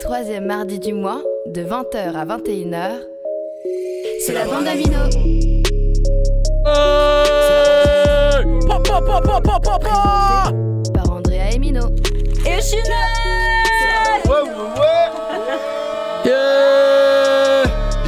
troisièmes mardis du mois, de 20h à 21h, c'est la bande Amino. Par Andrea et Mino. Et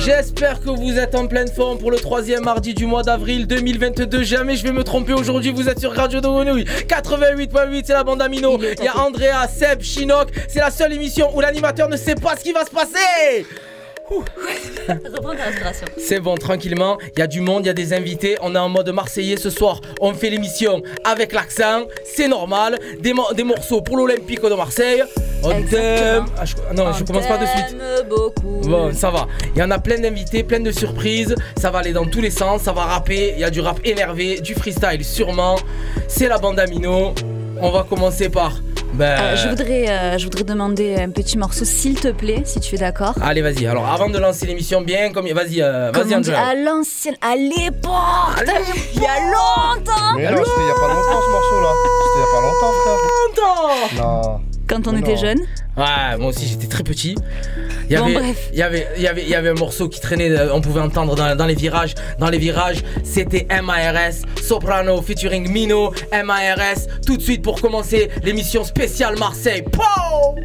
J'espère que vous êtes en pleine forme pour le troisième mardi du mois d'avril 2022. Jamais je vais me tromper aujourd'hui. Vous êtes sur Radio Grenouille 88.8, c'est la bande Amino. Il y a Andrea, Seb, Chinook. C'est la seule émission où l'animateur ne sait pas ce qui va se passer. C'est bon, tranquillement. Il y a du monde, il y a des invités. On est en mode marseillais ce soir. On fait l'émission avec l'accent. C'est normal. Des, mo- des morceaux pour l'Olympique de Marseille. On t'aime. Ah, je- non, je commence pas de suite. T'aime beaucoup. Bon, ça va. Il y en a plein d'invités, plein de surprises. Ça va aller dans tous les sens. Ça va rapper. Il y a du rap énervé, du freestyle sûrement. C'est la bande Amino. On va commencer par. Ben. Euh, je, voudrais, euh, je voudrais demander un petit morceau, s'il te plaît, si tu es d'accord. Allez, vas-y. Alors, avant de lancer l'émission, bien, comme vas-y, euh, vas-y, Angela. à l'ancienne, à l'époque, il y a longtemps, Mais non, c'était il y a pas longtemps ce morceau là. C'était il y a pas longtemps, frère. Non. Quand on était non. jeunes. Ouais, moi aussi j'étais très petit. Il y Bon, avait, bref. il y avait, il y avait, il y avait un morceau qui traînait, euh, on pouvait entendre dans, dans les virages. Dans les virages, c'était MARS, Soprano featuring Mino, MARS. Tout de suite pour commencer l'émission spéciale Marseille. Pow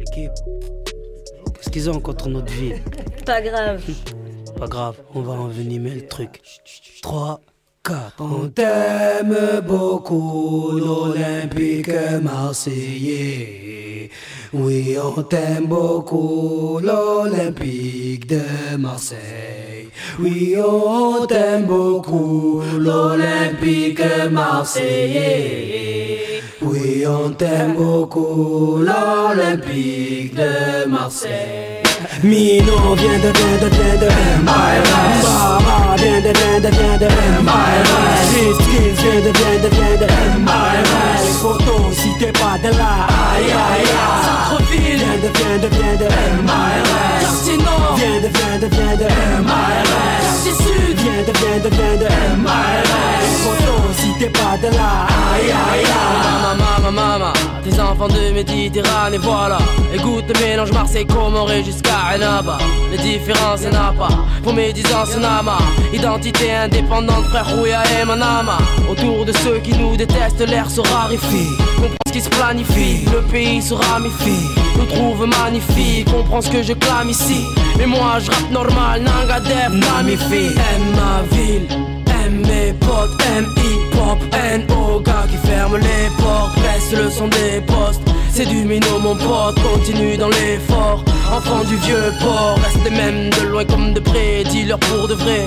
Équipe, qu'est-ce qu'ils ont contre notre vie? Pas grave. Pas grave, on va envenimer le truc. 3, 4. On t'aime beaucoup, l'Olympique marseillais. Oui, on t'aime beaucoup, l'Olympique de Marseille. Oui, on t'aime beaucoup, l'Olympique marseillais. Oui, on t'aime beaucoup, l'Olympique de Marseille. Mino vient de, vient de, vient de MIRS Baba vient de, vient de, vient de MIRS Kiss, Kiss vient de, vient de, vient de MIRS Photo si t'es pas de là Aïe aïe aïe Centre-ville vient de, vient de, vient de MIRS Quartier Nord vient de, vient de, vient de MIRS Quartier Sud vient de, vient de, vient de MIRS Photo si t'es pas de là Aïe aïe aïe Mama, mama, mama, des enfants de Méditerranée, voilà. Écoute le mélange Marseille, Comoré jusqu'à Renaba. Les différences, y'en pas. Pour mes dix ans, marre. Identité indépendante, frère Rouya et Manama. Autour de ceux qui nous détestent, l'air se raréfie. Comprends ce qui se planifie, le pays se ramifie. Nous trouve magnifique, comprends ce que je clame ici. Mais moi, je rappe normal, Nanga Def, Namifi. Aime ma ville. M mes potes, M hip-hop, N-O gars qui ferment les portes, baisse le son des postes. C'est du minot mon pote, continue dans l'effort. Enfant du vieux port, reste les mêmes de loin comme de près, dis-leur pour de vrai.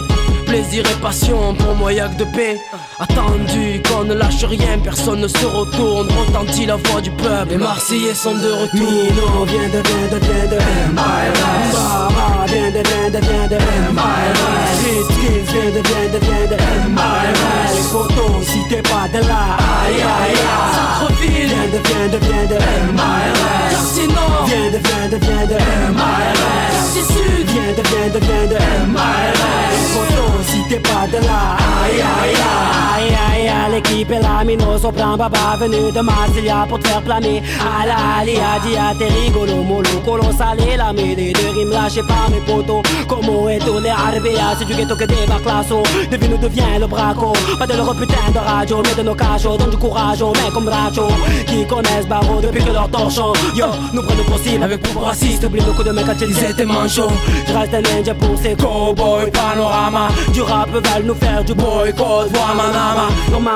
Plaisir et passion, pour moi y'a que de paix. Attendu qu'on ne lâche rien, personne ne se retourne. Retentit la voix du peuple, les Marseillais sont de retour. Mino vient de, vient de, vient de MIRS Baba vient de, vient de, vient de MIRS Kiss, Kiss vient de, vient de, vient de MIRS Photo si t'es pas de là Aïe aïe aïe Centre-ville, Vient de, vient de, vient de MIRS quartier nord, Vient de, vient de, vient de MIRS quartier sud. Vient de, vient de, vient de MIRS Photo si t'es pas de l'équipe est là Mino Sopran Baba venu de Marseilla pour te faire planer. À la Alia Dia t'es rigolo Molo colon salé La mêlée de rimes lâchées par mes potos. Como est les RBA C'est du ghetto que débarque l'assaut Devine où devient le braco. Pas de leur putain de radio Mais de nos cachots. Donne du courage aux mecs comme Racho Qui connaissent Barreau depuis que leur torchon. Yo, nous prenons possible avec pouvoir raciste Oublie le coup de mec quand ils étaient manchots. Je reste un ninja pour ces cowboys. Panorama Du rap veulent nous faire du boycott. Vois manama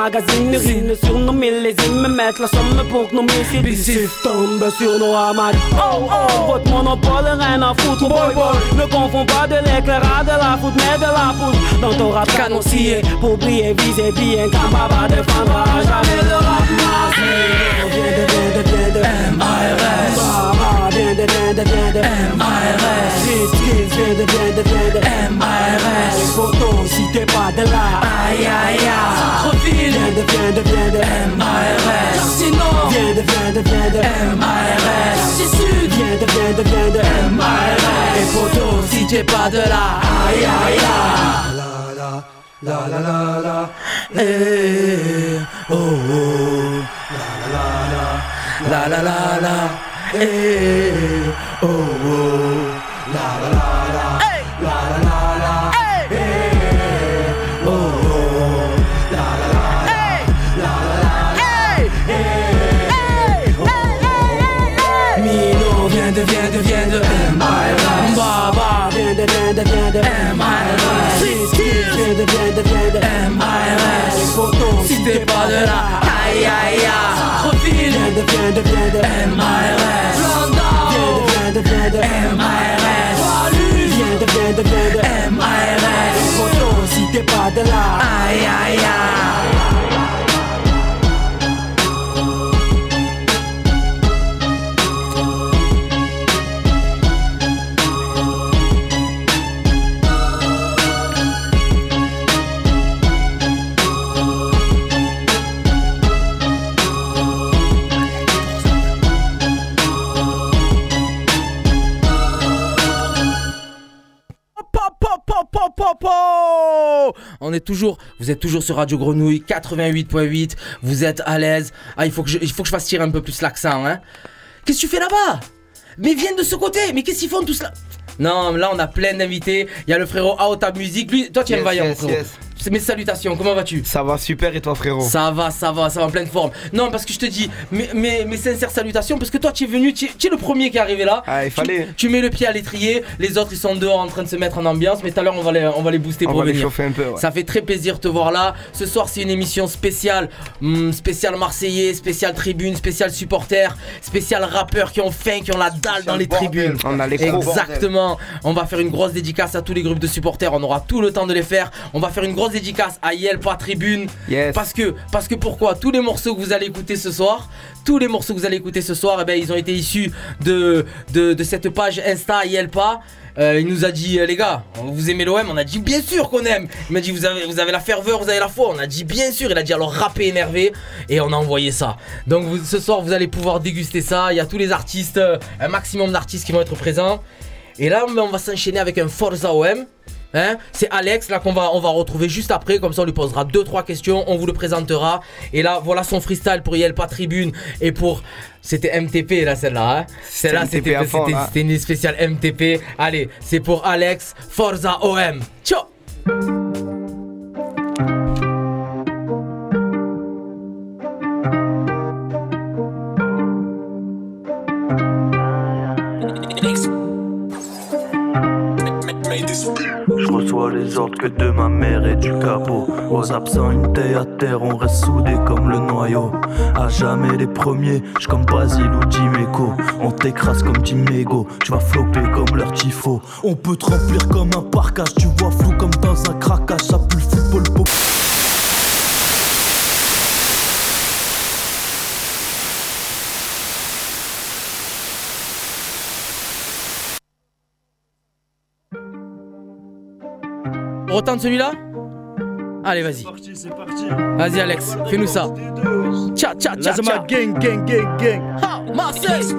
Nos magazines urinent sur nos millésimes Mettent la somme pour que nos missiles Bissifs tombent sur nos hamacs Oh oh, votre monopole rien à foutre boy boy Ne confonds pas de l'éclairage de la foot mais de la poudre Dans ton rap canoncier Pour briller, viser bien Quand Baba défendra jamais le rap marseillais Viens de, viens de, viens de M.I.R.S vient de, vient de, vient de M.I.R.S Kiss, vient de, vient de, vient de M.I.R.S Photo si t'es pas de là. Aïe aïe aïe. Centre-ville, Viens de, viens de, viens de M.I.R.S quartier nord, Viens de, viens de, viens de M.I.R.S quartier sud. Viens de, viens de, viens de M.I.R.S Et photo si t'es pas de là. Aïe aïe aïe. La la La la la la. Eh, oh, oh, la la la la, la la la la, eh, oh, oh, eh, oh, oh. Si t'es pas de là, aïe aïe aïe Centre-ville Viens de, viens de, viens de MIRS si t'es pas de là On est toujours, vous êtes toujours sur Radio Grenouille 88.8. Vous êtes à l'aise. Ah, il faut que je, il faut que je fasse tirer un peu plus l'accent, hein. Qu'est-ce que tu fais là-bas? Mais viens de ce côté. Mais qu'est-ce qu'ils font tous là? Non, là on a plein d'invités. Il y a le frérot à musique. Lui, toi tu es Yes, vaillant, yes, frérot. yes. C'est mes salutations. Comment vas-tu? Ça va super et toi frérot? Ça va, ça va, ça va en pleine forme. Non, parce que je te dis, mes, mes, mes sincères salutations, parce que toi, tu es venu, tu es, tu es le premier qui est arrivé là. Ah, il Tu- fallait. Tu, mets le pied à l'étrier, les autres ils sont dehors en train de se mettre en ambiance, mais tout à l'heure on va les, on va les booster On pour va les venir. chauffer un peu. ouais. Ça fait très plaisir de te voir là. Ce soir, c'est une émission spéciale, hum, spéciale Marseillais, spéciale tribune, spéciale supporter, spéciale rappeurs qui ont faim, qui ont la dalle dans les tribunes. On a les bordel. Exactement. On va faire une grosse dédicace à tous les groupes de supporters. On aura tout le temps de les faire. On va faire une grosse dédicace à Yelpa Tribune. Yes. Parce que, parce que pourquoi Tous les morceaux que vous allez écouter ce soir, tous les morceaux que vous allez écouter ce soir, eh ben, ils ont été issus de, de, de cette page Insta Yelpa. Euh, il nous a dit, euh, les gars, vous aimez l'OM On a dit, bien sûr qu'on aime. Il m'a dit, vous avez, vous avez la ferveur, vous avez la foi. On a dit, bien sûr. Il a dit, alors rappez énervé. Et on a envoyé ça. Donc vous- ce soir, vous allez pouvoir déguster ça. Il y a tous les artistes, euh, un maximum d'artistes qui vont être présents. Et là, on va s'enchaîner avec un Forza OM. Hein? C'est Alex là qu'on va on va retrouver juste après. Comme ça on lui posera deux trois questions. On vous le présentera. Et là voilà son freestyle pour Yelpa Tribune et pour c'était MTP là celle-là hein. Celle-là c'était une spéciale MTP allez c'est pour Alex Forza OM ciao reçois les ordres que de ma mère et du capot. Aux absents, une taille à terre, on reste soudés comme le noyau. À jamais les premiers, je comme Basile ou Dimeco. On t'écrase comme Dimego, tu vas flopper comme leur tifo. On peut te remplir comme un parcage, tu vois flou comme dans un craquage. Ça pue le football on retente celui-là. Allez vas-y. Parti, c'est parti. vas-y Alex fais-nous ça. Tcha tcha tcha gang, gang, gang, gang. Ha, Marseille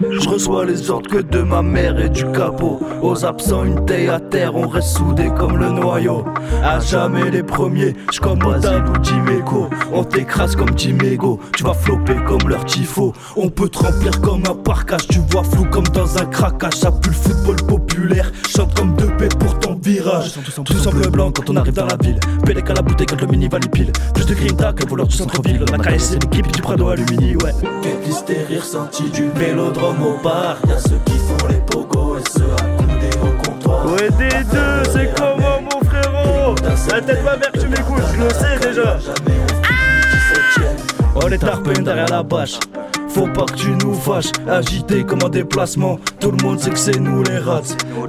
Je reçois les ordres que de ma mère et du capot. Aux absents, une taille à terre, on reste soudés comme le noyau. À jamais les premiers, je comme Basile ou Dimeco. On t'écrase comme Dimego, tu vas flopper comme leur tifo. On peut te remplir comme un parcage, tu vois flou comme dans un craquage. Ça pue le football populaire, chante comme deux paix pour ton virage. Tous en bleu blanc quand on arrive dans la ville. Pélec à la bouteille quand le mini va les piles. Plus de grinta que le voleur du centre-ville. On a caressé l'équipe du Prado Alumini, ouais. Du vélodrome au bar. Y'a ceux qui font les pogos et ceux accoudés au comptoir. Ouais, des deux, c'est comment mon frérot La tête ma mère, tu m'écoutes, je le sais déjà. Oh les tarpins derrière la bâche Faut pas que tu nous fâches. Agité comme un déplacement. Tout le monde sait que c'est nous les rats.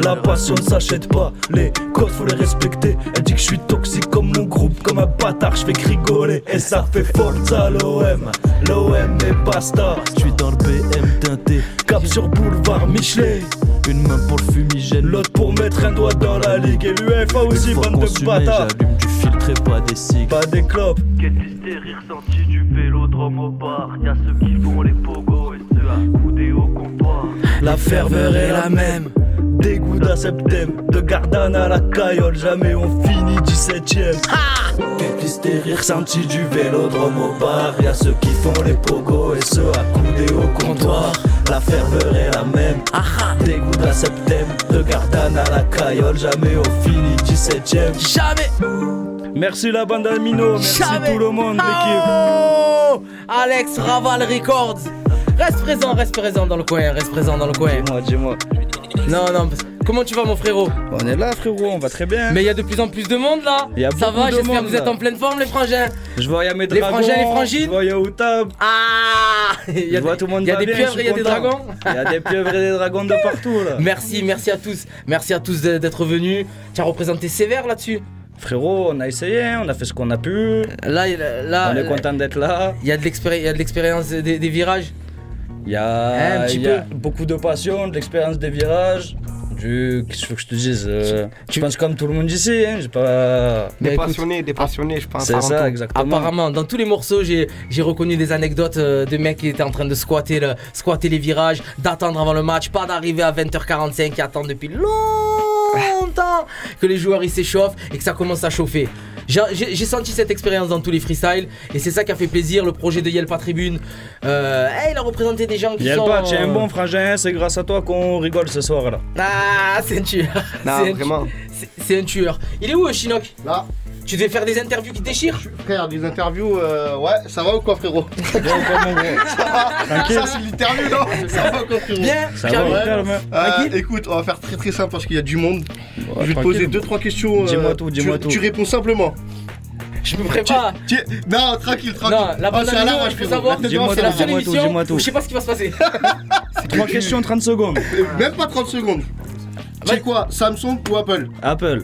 La passion ne s'achète pas. Les codes faut les respecter. Elle dit que je suis toxique comme mon groupe Comme un bâtard. Je fais que rigoler. Et ça fait Forza l'OM L'OM et basta Je suis dans le BM teinté. Cap sur boulevard Michelet. Une main pour le fumigène, l'autre pour mettre un doigt dans la ligue. Et l'UFA aussi, bande de bâtards. J'allume du filtre et pas des cigs. Pas des clopes. Quelle hystérie ressentie du au bar. Y'a ceux qui font les pogos et ceux accoudés au comptoir. La ferveur est la même. Dégoût d'un septembre, de Gardanne à la caillole, jamais on finit 17ème. Déplice des rires sentis du vélodrome au bar. Y'a ceux qui font les pogos et ceux accoudés au comptoir. La ferveur est la même. Dégoût d'un septembre, de Gardanne à la caillole, jamais on finit 17ème. Jamais Merci la bande Amino, merci Jamais. tout le monde, l'équipe. Oh Alex Raval Records Reste présent, reste présent dans le coin, reste présent dans le coin. Dis-moi, dis-moi. Non, non, comment tu vas mon frérot? On est là, frérot, on va très bien. Mais il y a de plus en plus de monde là Il y a Ça va, j'espère que vous êtes en pleine forme les frangins Je vois, y a mes Les dragons. frangins, les frangines Je vois, y a Outab. Ah Il y Je a, vois, des- tout le monde il y a des pieuvres, il y a des dragons Il y a des pieuvres et des dragons de partout, là. Merci, merci à tous Merci à tous d'être venus Tu as représenté sévère là-dessus Frérot, on a essayé, hein, on a fait ce qu'on a pu. Là, là on est content d'être là. il y a de l'expéri- il y a de l'expérience des, des virages Il y a, Un petit il y a peu. beaucoup de passion, de l'expérience des virages. Du... Qu'est-ce que tu veux que je te dise euh, Je pense comme tout le monde ici, hein, j'ai pas. Mais Des écoute, passionnés, des passionnés, je pense. C'est ça, tout. exactement. Apparemment, dans tous les morceaux, j'ai j'ai reconnu des anecdotes euh, de mecs qui étaient en train de squatter, le- squatter les virages, d'attendre avant le match, pas d'arriver à 20h45 qui attendent depuis longtemps que les joueurs ils s'échauffent et que ça commence à chauffer. J'ai- senti cette expérience dans tous les freestyles et c'est ça qui a fait plaisir. Le projet de Yelpa Tribune, euh, eh, il a représenté des gens qui sont. pas, tu es un bon frangin, c'est grâce à toi qu'on rigole ce soir là. Ah, c'est un tueur. Non, vraiment. C'est un tueur. Il est où, Chinook? Là, Tu devais faire des interviews qui déchirent frère, des interviews, euh, ouais, ça va ou quoi, frérot Viens pas, mon gros. Ça, c'est l'interview, non Ça va ou quoi, frérot Bien, Ça va, calme. Euh, écoute, on va faire très très simple parce qu'il y a du monde. je vais te poser deux trois questions. euh, Dis-moi tout, dis-moi tu, tout. Tu réponds simplement. Je me prépare. Tu- Non, tranquille, tranquille. Non, la Ah, bande c'est à savoir, La tête Dis-moi devant, c'est la tout, seule dis-moi tout, émission dis-moi tout. où je sais pas ce qui va se passer. Trois questions, 30 secondes. Même pas 30 secondes. C'est quoi Samsung ou Apple? Apple.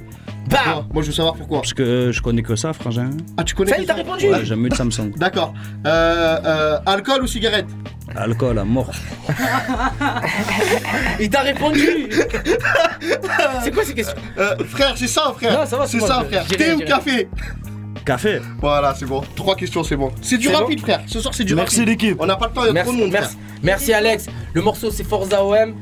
Bam Moi, je veux savoir pourquoi. Parce que je connais que ça, frangin. Ah, tu connais Ça y est, que t'as répondu Ouais, j'aime mieux de Samsung. D'accord. Euh, euh, alcool ou cigarette Alcool à mort. Il t'a répondu C'est quoi ces questions Euh, Frère, c'est ça, frère. Non, ça va, c'est ça, je- frère. je dirais, Thé ou café Café. Voilà, c'est bon. Trois questions, c'est bon. C'est du C'est rapide, frère. Ce soir, c'est du Merci rapide. l'équipe. On n'a pas le temps, il y a merci, trop de monde. merci, merci Alex. Le morceau c'est Forza OM.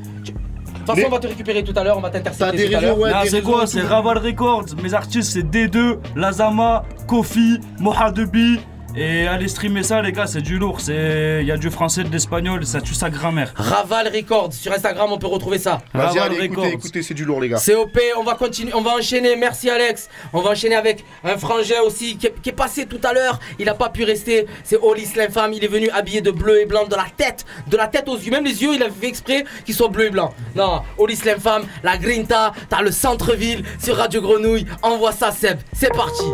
Toute façon, Mais- on va te récupérer tout à l'heure, on va T'as t'intercepter des ouais, des c'est quoi C'est. Raval Records. Mes artistes, c'est D2, Lazama, Kofi, Mohadebi. Et allez streamer ça, les gars, c'est du lourd. C'est... Il y a du français, de l'espagnol, ça tue sa grammaire. Raval Records, sur Instagram on peut retrouver ça. Vas-y, Raval allez, écoutez, Records. écoutez, c'est du lourd, les gars. COP, on va continuer, on va enchaîner. Merci Alex. On va enchaîner avec un frangin aussi qui est, qui est passé tout à l'heure. Il a pas pu rester. C'est Olis l'infâme. Il est venu habillé de bleu et blanc de la tête, de la tête aux yeux. Même les yeux, il a fait exprès qu'ils soient bleus et blancs. Non, Olis l'infâme, la Grinta, t'as le centre-ville sur Radio Grenouille. Envoie ça Seb. C'est parti.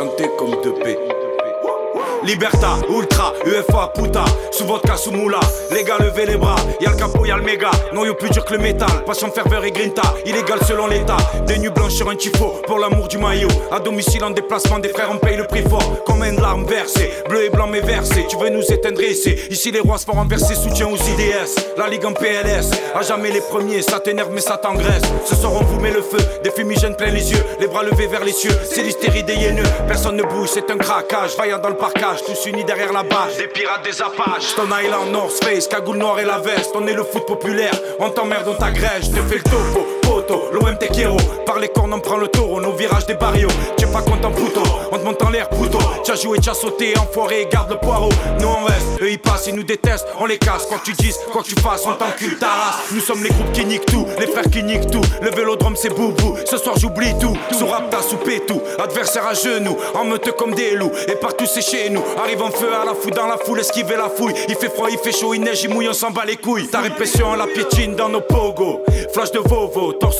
Chanter comme de paix. Liberta, Ultra, UFA, Puta, sous vodka, sous moula. Les gars, levez les bras. Y'a le capot, y'a le méga. Noyau plus dur que le métal. Passion, ferveur et grinta. Illégal selon l'état. Des nuits blanches sur un tifo. Pour l'amour du maillot. À domicile, en déplacement, des frères, on paye le prix fort. Comme une larme versée. Bleu et blanc, mais versé. Tu veux nous éteindre ici. Ici, les rois se font renverser. Soutien aux IDS. La ligue en PLS. À jamais les premiers. Ça t'énerve, mais ça t'engraisse. Ce soir, on vous met le feu. Des fumigènes plein les yeux. Les bras levés vers les cieux. C'est l'hystérie des hyéneux. Personne ne bouge, c'est un craquage. Vaillant dans le parcage. Tous unis derrière la bâche. Des pirates, des apaches. Stone Island, North Face. Cagoule noire et la veste. On est le foot populaire. On t'emmerde, on t'agrège. Te fais le topo. Poto, l'OM t'es. Par les cornes, on prend le taureau. Nos virages des barrios. Tu es pas content, puto. On te monte en l'air, puto. T'as joué, t'as sauté. Enfoiré, garde le poireau. Nous on reste. Eux ils passent, ils nous détestent. On les casse. Quoi que tu dises, quoi que tu fasses, on t'encule ta race. Nous sommes les groupes qui niquent tout. Les frères qui niquent tout. Le vélodrome, c'est boubou. Ce soir, j'oublie tout. Sous rap, t'as soupé tout. Adversaire à genoux. En meute comme des loups. Et partout, c'est chez nous. Arrive en feu à la foule dans la foule. Esquiver la fouille. Il fait froid, il fait chaud, il neige, il mouille, on s'en bat les couilles. Ta répression, on la piétine dans nos pogos. Flash de Vovo. Torse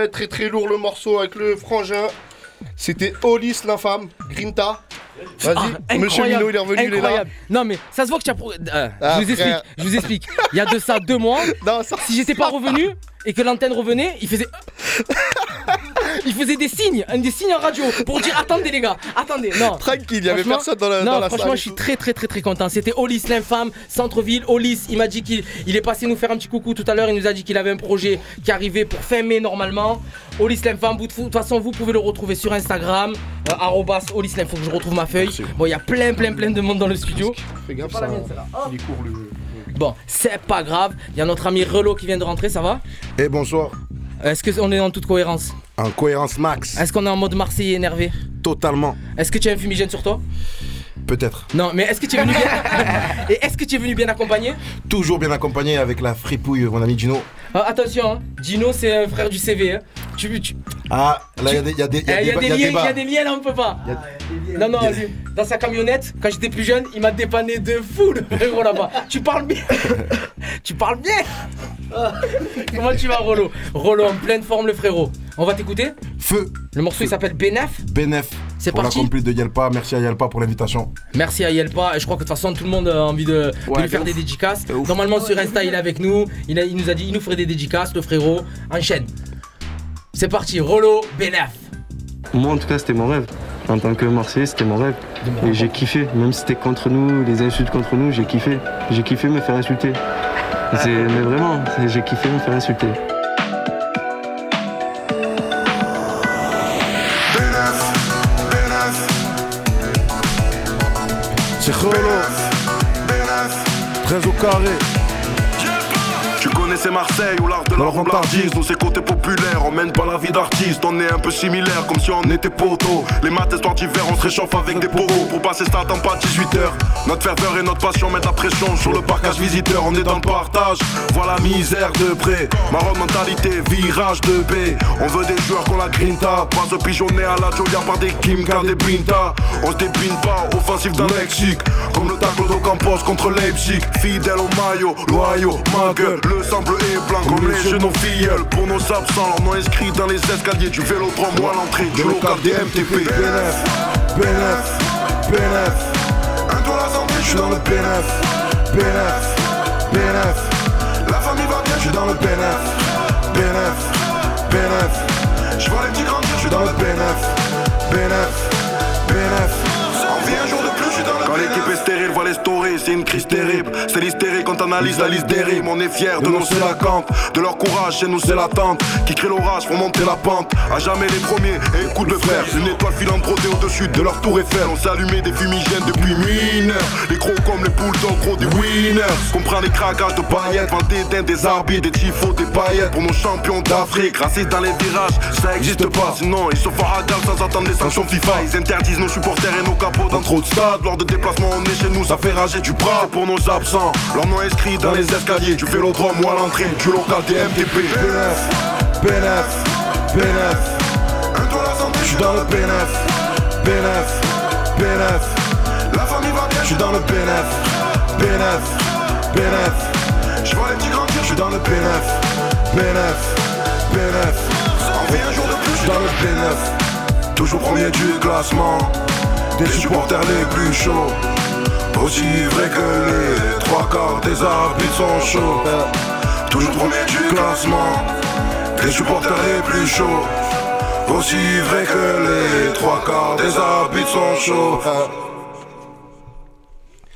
Ouais, très très lourd le morceau avec le frangin. C'était Olis l'infâme, Grinta. Vas-y, Ah, Monsieur incroyable, Mino, il est revenu, il est là. incroyable. Non mais ça se voit que tu as. pro- euh, Ah, je vous explique. frère. Je vous explique. Il y a de ça deux mois. Non, ça- Si j'étais pas revenu et que l'antenne revenait, il faisait. Il faisait des signes, des signes en radio pour dire attendez les gars, attendez. Non. Tranquille, il y avait personne dans la, non, dans la franchement, salle. je suis très très très très content. C'était Olis l'infâme, centre-ville. Olis, il m'a dit qu'il il est passé nous faire un petit coucou tout à l'heure. Il nous a dit qu'il avait un projet qui arrivait pour fin mai normalement. Olis l'infâme, de toute façon, vous pouvez le retrouver sur Instagram. Euh, arrobas Olis l'infâme, faut que je retrouve ma feuille. Bon, il y a plein plein plein de monde dans le studio. Fais gaffe, Pas la ça. Il court le. Bon, c'est pas grave. Il y a notre ami Relo qui vient de rentrer, ça va? Et bonsoir. Est-ce qu'on est en toute cohérence? En cohérence max. Est-ce qu'on est en mode Marseillais énervé? Totalement. Est-ce que tu as un fumigène sur toi? Peut-être. Non, mais est-ce que tu es venu bien? Et est-ce que tu es venu bien accompagné? Toujours bien accompagné avec la fripouille, mon ami Gino. Ah, Attention, hein, Gino c'est un frère du CV. hein. Tu, tu- Ah, là, il y a des, il y a des, il y a Eh, y a des- des liens, il y a des liens là, on peut pas. Il y a- Non, non, vas-y. Dans sa camionnette, quand j'étais plus jeune, il m'a dépanné de fou le frérot là-bas. Tu parles bien Tu parles bien Ah. Comment tu vas, Rolo? Rolo en pleine forme, le frérot. On va t'écouter? Feu. Le morceau il s'appelle Benef. Benef. C'est pour parti. la complète de Yelpa. Merci à Yelpa pour l'invitation. Merci à Yelpa. Et je crois que de toute façon, tout le monde a envie de, lui faire de des dédicaces. Normalement, sur Insta, il est avec nous. Il, a- il nous a dit il nous ferait des dédicaces, le frérot. Enchaîne. C'est parti, Rolo Benef. Moi, en tout cas, c'était mon rêve. En tant que Marseillais, c'était mon rêve. Et j'ai kiffé. Même si c'était contre nous, les insultes contre nous, j'ai kiffé. J'ai kiffé me faire insulter. C'est- Mais vraiment, j'ai kiffé me faire insulter. C'est Rolo. 13 au carré. Connaissais Marseille ou l'art de la roublardise Nous c'est côté populaire, on mène pas la vie d'artiste. On est un peu similaire comme si on était poteau Les matins soirs d'hiver on se réchauffe avec des pogos. Pour passer ça attend pas 18h Notre ferveur et notre passion mettent la pression Sur le parcage visiteur. On est dans le partage. Voilà la misère de près. Marron mentalité, virage de paix. On veut des joueurs qu'on la grinta. Pas se pigeonner à la Joya par des Kimka, des Binta. On se dépine pas, offensif d'un lexique Comme le tacle d'Ocampos contre Leipzig. Fidèle au maillot, loyaux, ma gueule. Le sample est blanc comme les genoux filleuls Pour nos absents, leur nom inscrit dans les escaliers Du vélodrome ou à l'entrée du local des MTP Benef. Benef. Benef. Un doigt la santé, Je suis dans le Benef. Benef. Benef. La famille va bien, Je suis dans le Benef. Benef. Benef. je vois les petits grandir, je suis Dans le Benef. Benef. Benef. Quand l'équipe est stérile, voit les stories, c'est une crise terrible. C'est l'hystérie quand on analyse la liste des rimes. On est fiers de nos c'est la cante, de leur courage, chez nous c'est l'attente. Qui crée l'orage, font monter la pente. À jamais les premiers, et écoute le frère. Une étoile filante brodée au-dessus de leur tour Eiffel. On s'est allumé des fumigènes depuis mineurs. Les gros comme les poules gros des winners. Comprends les craquages de paillettes, vent des des arbitres, des tifos, des paillettes. Pour nos champions d'Afrique, racistes dans les virages, ça existe pas. Sinon, ils se font à sans attendre les sanctions FIFA. Ils interdisent nos supporters et nos capots dans trop de stades. Lors de on est chez nous, ça fait rager du bras pour nos absents. Leur nom inscrit dans les escaliers du vélodrome ou à l'entrée du local des MTP. Benef. Benef. Benef. Un doigt la santé, Je suis dans le Benef. Benef. Benef. La famille va bien, Je suis dans le Benef. Benef. Benef. je vois les petits grandir, Je suis dans le Benef. Benef. Benef. On vit un jour de plus, Je suis dans le Benef. Toujours premier du classement. Des supporters les plus chauds. Aussi vrai que les trois quarts des arbitres sont chauds. Toujours premier du classement. Des supporters les plus chauds. Aussi vrai que les trois quarts des arbitres sont chauds.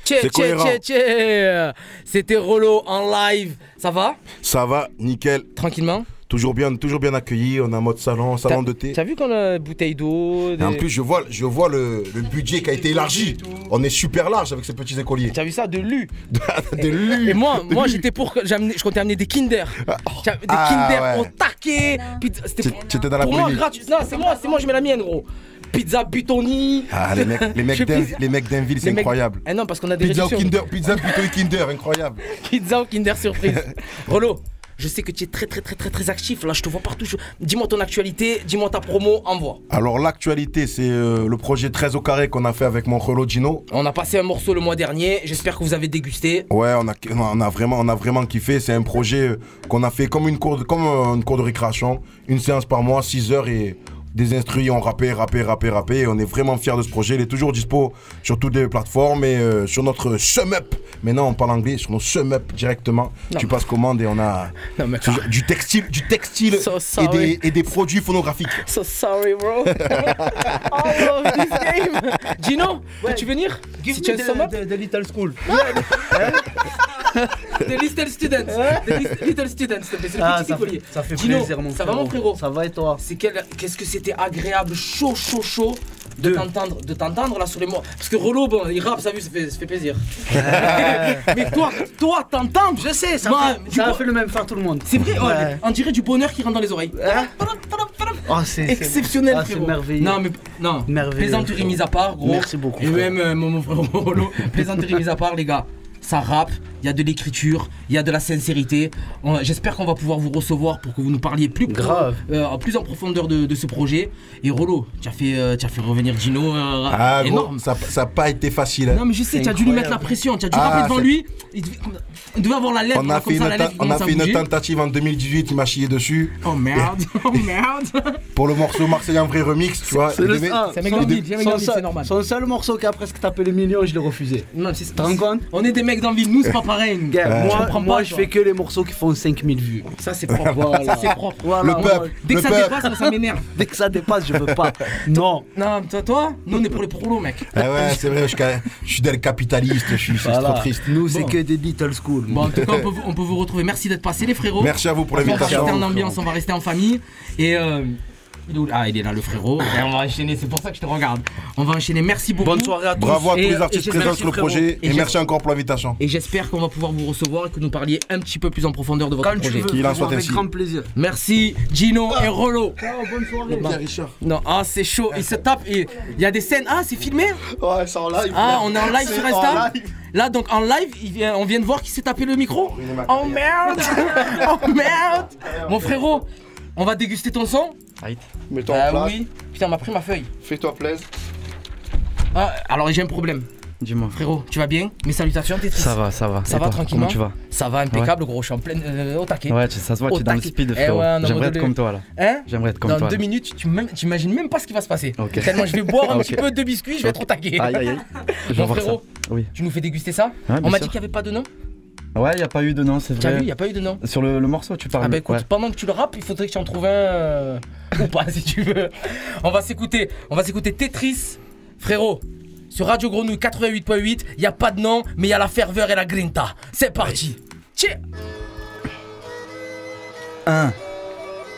Tché, C'est tché, cohérent. tché, tché. C'était Rolo en live. Ça va? Ça va, nickel. Tranquillement? Toujours bien, toujours bien accueilli. On est en mode salon, salon de thé. T'as vu qu'on a bouteille d'eau en plus, je vois, je vois le, le budget qui a été élargi. On est super large avec ces petits écoliers. T'as vu ça de lu de lu. Et moi, De moi j'étais pour je comptais amener des Kinder. Tiens, Des Ah, Kinder ouais. au taquet. Pizza- C'était Tu- tu étais dans la pour moi gratuit. Non, c'est moi, c'est moi, je mets la mienne, gros. Pizza Butoni. Ah, les mecs, les mecs d'Inville, c'est incroyable. Eh non, parce qu'on a des Pizza au. Kinder, pizza Kinder, incroyable. Pizza au Kinder surprise. Rolo, Je sais que tu es très très très très très actif. Là, je te vois partout. Je- Dis-moi ton actualité, dis-moi ta promo, envoie. Alors l'actualité, c'est euh, le projet 13 au carré qu'on a fait avec mon Relo Gino. On a passé un morceau le mois dernier. J'espère que vous avez dégusté. Ouais, on a, on a vraiment, on a vraiment kiffé. C'est un projet qu'on a fait comme une cour de, comme euh, une cour de récréation, une séance par mois, 6 heures et des instruits ont rappé, rappé, rappé, rappé. Et on est vraiment fiers de ce projet. Il est toujours dispo sur toutes les plateformes et euh, sur notre SumUp. Maintenant, on parle anglais sur nos SumUp directement. Non. Tu passes commande et on a Non, mais- toujours du textile, du textile So et, sorry. des, et des produits phonographiques. So sorry, bro. I love this game. Gino, veux-tu venir? Si tu as un sum up de Little School. The Little Students. The Little Students, s'il te plaît. C'est le Ah, petit ça fait, ça fait Gino, plaisir, mon ça va, mon frérot Ça va et toi? C'est Qu'est-ce que c'était agréable, chaud, chaud, chaud de t'entendre, de t'entendre là sur les mots. Parce que Rolo, bon, il rappe, ça, vu, ça fait, ça fait plaisir. Mais toi, toi, t'entends Je sais, ça, Moi, fait, ça le même faire tout le monde. C'est vrai, ouais, Ouais. on dirait du bonheur qui rentre dans les oreilles. Oh, c'est Exceptionnel, Ah, c'est merveilleux. Non, mais non. Merveilleux, Plaisanterie frérot. mise à part, gros. Merci beaucoup, Et même euh, mon, mon frère Rolo. Plaisanterie mise à part, les gars. Ça rappe, il y a de l'écriture, il y a de la sincérité. J'espère qu'on va pouvoir vous recevoir pour que vous nous parliez plus, pro- euh, en plus en profondeur de, de ce projet. Et Rolo, tu as fait, euh, tu as fait revenir Gino. euh, Ah, gros, ça n'a pas été facile. hein. Non, mais je sais, tu as dû lui mettre la pression. Tu as dû Ah, rappeler devant lui. Il devait, avoir la lèvre On a comme fait, ça, une, on a fait une tentative en 2018, il m'a chié dessus. Oh merde, oh merde. Pour le morceau Marseille en vrai remix, tu vois. C'est. C'est un mec Son- dans le vide, c'est un mec son dans le vide, seul- c'est normal. Son seul morceau qui a presque tapé les millions, je l'ai refusé. Non, rendu compte On est des mecs dans le vide, nous c'est pas pareil. Moi, comprends moi pas, je fais que les morceaux qui font 5000 vues. Ça c'est propre. Voilà. Ça c'est propre. Voilà, Le peuple. Dès que le ça peuple. dépasse, moi, ça m'énerve. Dès que ça dépasse, je veux pas. Non. Non, toi, toi, nous on est pour les prolos, mec. Ah ouais, c'est vrai, je, je suis del capitaliste, je suis c'est Voilà. trop triste. Nous, c'est Bon. que des little school. Bon, en tout cas, on peut, vous- on peut vous retrouver. Merci d'être passé, les frérots. Merci à vous pour On va l'invitation. rester en ambiance, on va rester en famille. Et euh, il est où Ah, il est là, le frérot. Et on va enchaîner, c'est pour ça que je te regarde. On va enchaîner. Merci beaucoup. Bonne soirée à tous. Bravo à tous Et- les artistes présents sur le projet Et merci encore pour l'invitation. Et j'espère qu'on va pouvoir vous recevoir et que nous parliez un petit peu plus en profondeur de votre Quand projet. Qu'il en avec grand plaisir. Merci Gino et Rolo. Bonne soirée. Richard. Non, ah c'est chaud, il se tape et il y a des scènes. Ah, c'est filmé Ouais, c'est en live. Ah, on est en live sur Insta. Là, donc en live, on vient de voir qui s'est tapé le micro. Oh merde Oh merde Mon frérot, on va déguster ton son Mets-toi en Ah place. oui. Putain, on m'a pris ma feuille. Fais-toi plaisir. Ah, alors j'ai un problème. Dis-moi. Frérot, tu vas bien? Mes salutations, t'es triste Ça va, ça va. Ça Et va toi, tranquillement? Comment tu vas? Ça va impeccable, gros. Je suis en pleine. euh, au taquet. Ouais, tu- ça se voit, Au tu es dans le taquet. speed, Eh frérot. ouais, non, J'aimerais être comme toi là. Hein? J'aimerais être comme Dans toi. deux là. minutes, tu même- t'imagines même pas ce qui va se passer. Ok. Tellement je vais boire un Ah, petit peu de biscuits, je vais être au taquet. Aïe, aïe, aïe. Je vais Mon voir ça. frérot, Oui. tu nous fais déguster ça? Ouais, On m'a sûr. dit qu'il n'y avait pas de nom? Ouais, y a pas eu de nom, c'est vrai. vu, il n'y a pas eu de nom. Sur le, le morceau, tu parles. Ah bah écoute, ouais. pendant que tu le rappes, il faudrait que tu en trouves un euh, ou pas si tu veux. On va s'écouter, on va s'écouter Tetris, frérot. Sur Radio Grenouille 88.8, il y a pas de nom, mais il y a la ferveur et la grinta. C'est parti. Tiens. Un.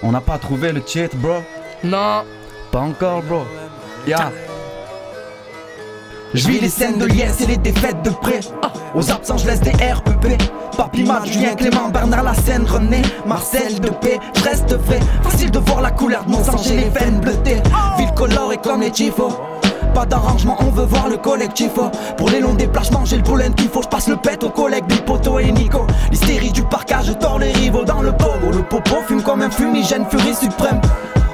On n'a pas trouvé le cheat, bro. Non. Pas encore, bro. Ya. Je vis les scènes de liesse et les défaites de près. Aux absents, je laisse des REP. Papy Mat, Julien Clément, Bernard Lassène, René, Marcel de paix. Je reste vrai, facile de voir la couleur de mon sang, j'ai les veines bleutées. Ville colorée comme les tifos. Pas d'arrangement, on veut voir le collectif. oh. Pour les longs déplacements, j'ai le pollen qu'il faut. Je passe le pet aux collègues Bipoto et Nico. L'hystérie du parcage, je tords les rivaux dans le pogo. Le popo fume comme un fumigène, furie suprême.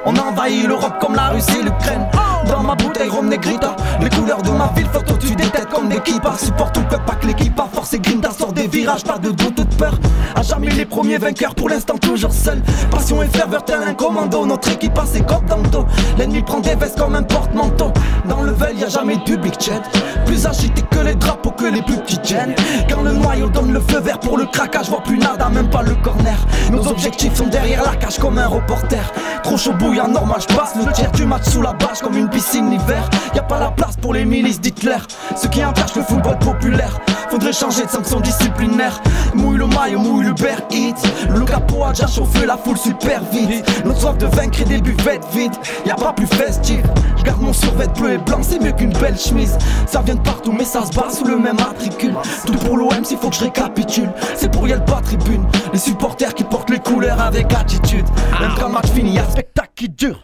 On envahit l'Europe comme la Russie et l'Ukraine. Dans ma bouteille, Rome Negrita. Les couleurs de ma ville flottent au-dessus comme des kippas. Supporte tout le peuple, pas que l'équipe a force et Grinda sort des virages, pas de doute ou de peur. À jamais les premiers vainqueurs, pour l'instant toujours seul. Passion et ferveur, tel un commando. Notre équipe a ses coques dans le dos. L'ennemi prend des vestes comme un porte-manteau. Dans le veil, y a jamais de public chat. Plus agité que les drapeaux, que les plus petites gênes. Quand le noyau donne le feu vert pour le craquage, vois plus nada, même pas le corner. Nos objectifs sont derrière la cage comme un reporter. Trop chaud bouillant, normal, je passe le tiers du match sous la bâche comme une piscine l'hiver. Y a pas la place pour les milices d'Hitler. Ceux qui entachent le football populaire. Faudrait changer de sanction disciplinaire. Mouille le maillot, mouille le bear hit. Le capot a déjà chauffé la foule super vite. Notre soif de vaincre et des buvettes vides. Y a pas plus festif. Je garde mon survêt bleu et blanc, c'est mieux qu'une belle chemise. Ça vient de partout, mais ça se bat sous le même matricule. Tout pour l'OM, s'il faut que je récapitule. C'est pour y aller pas tribune. Les supporters qui portent les couleurs avec attitude. Même quand match finit, y a spectacle qui dure.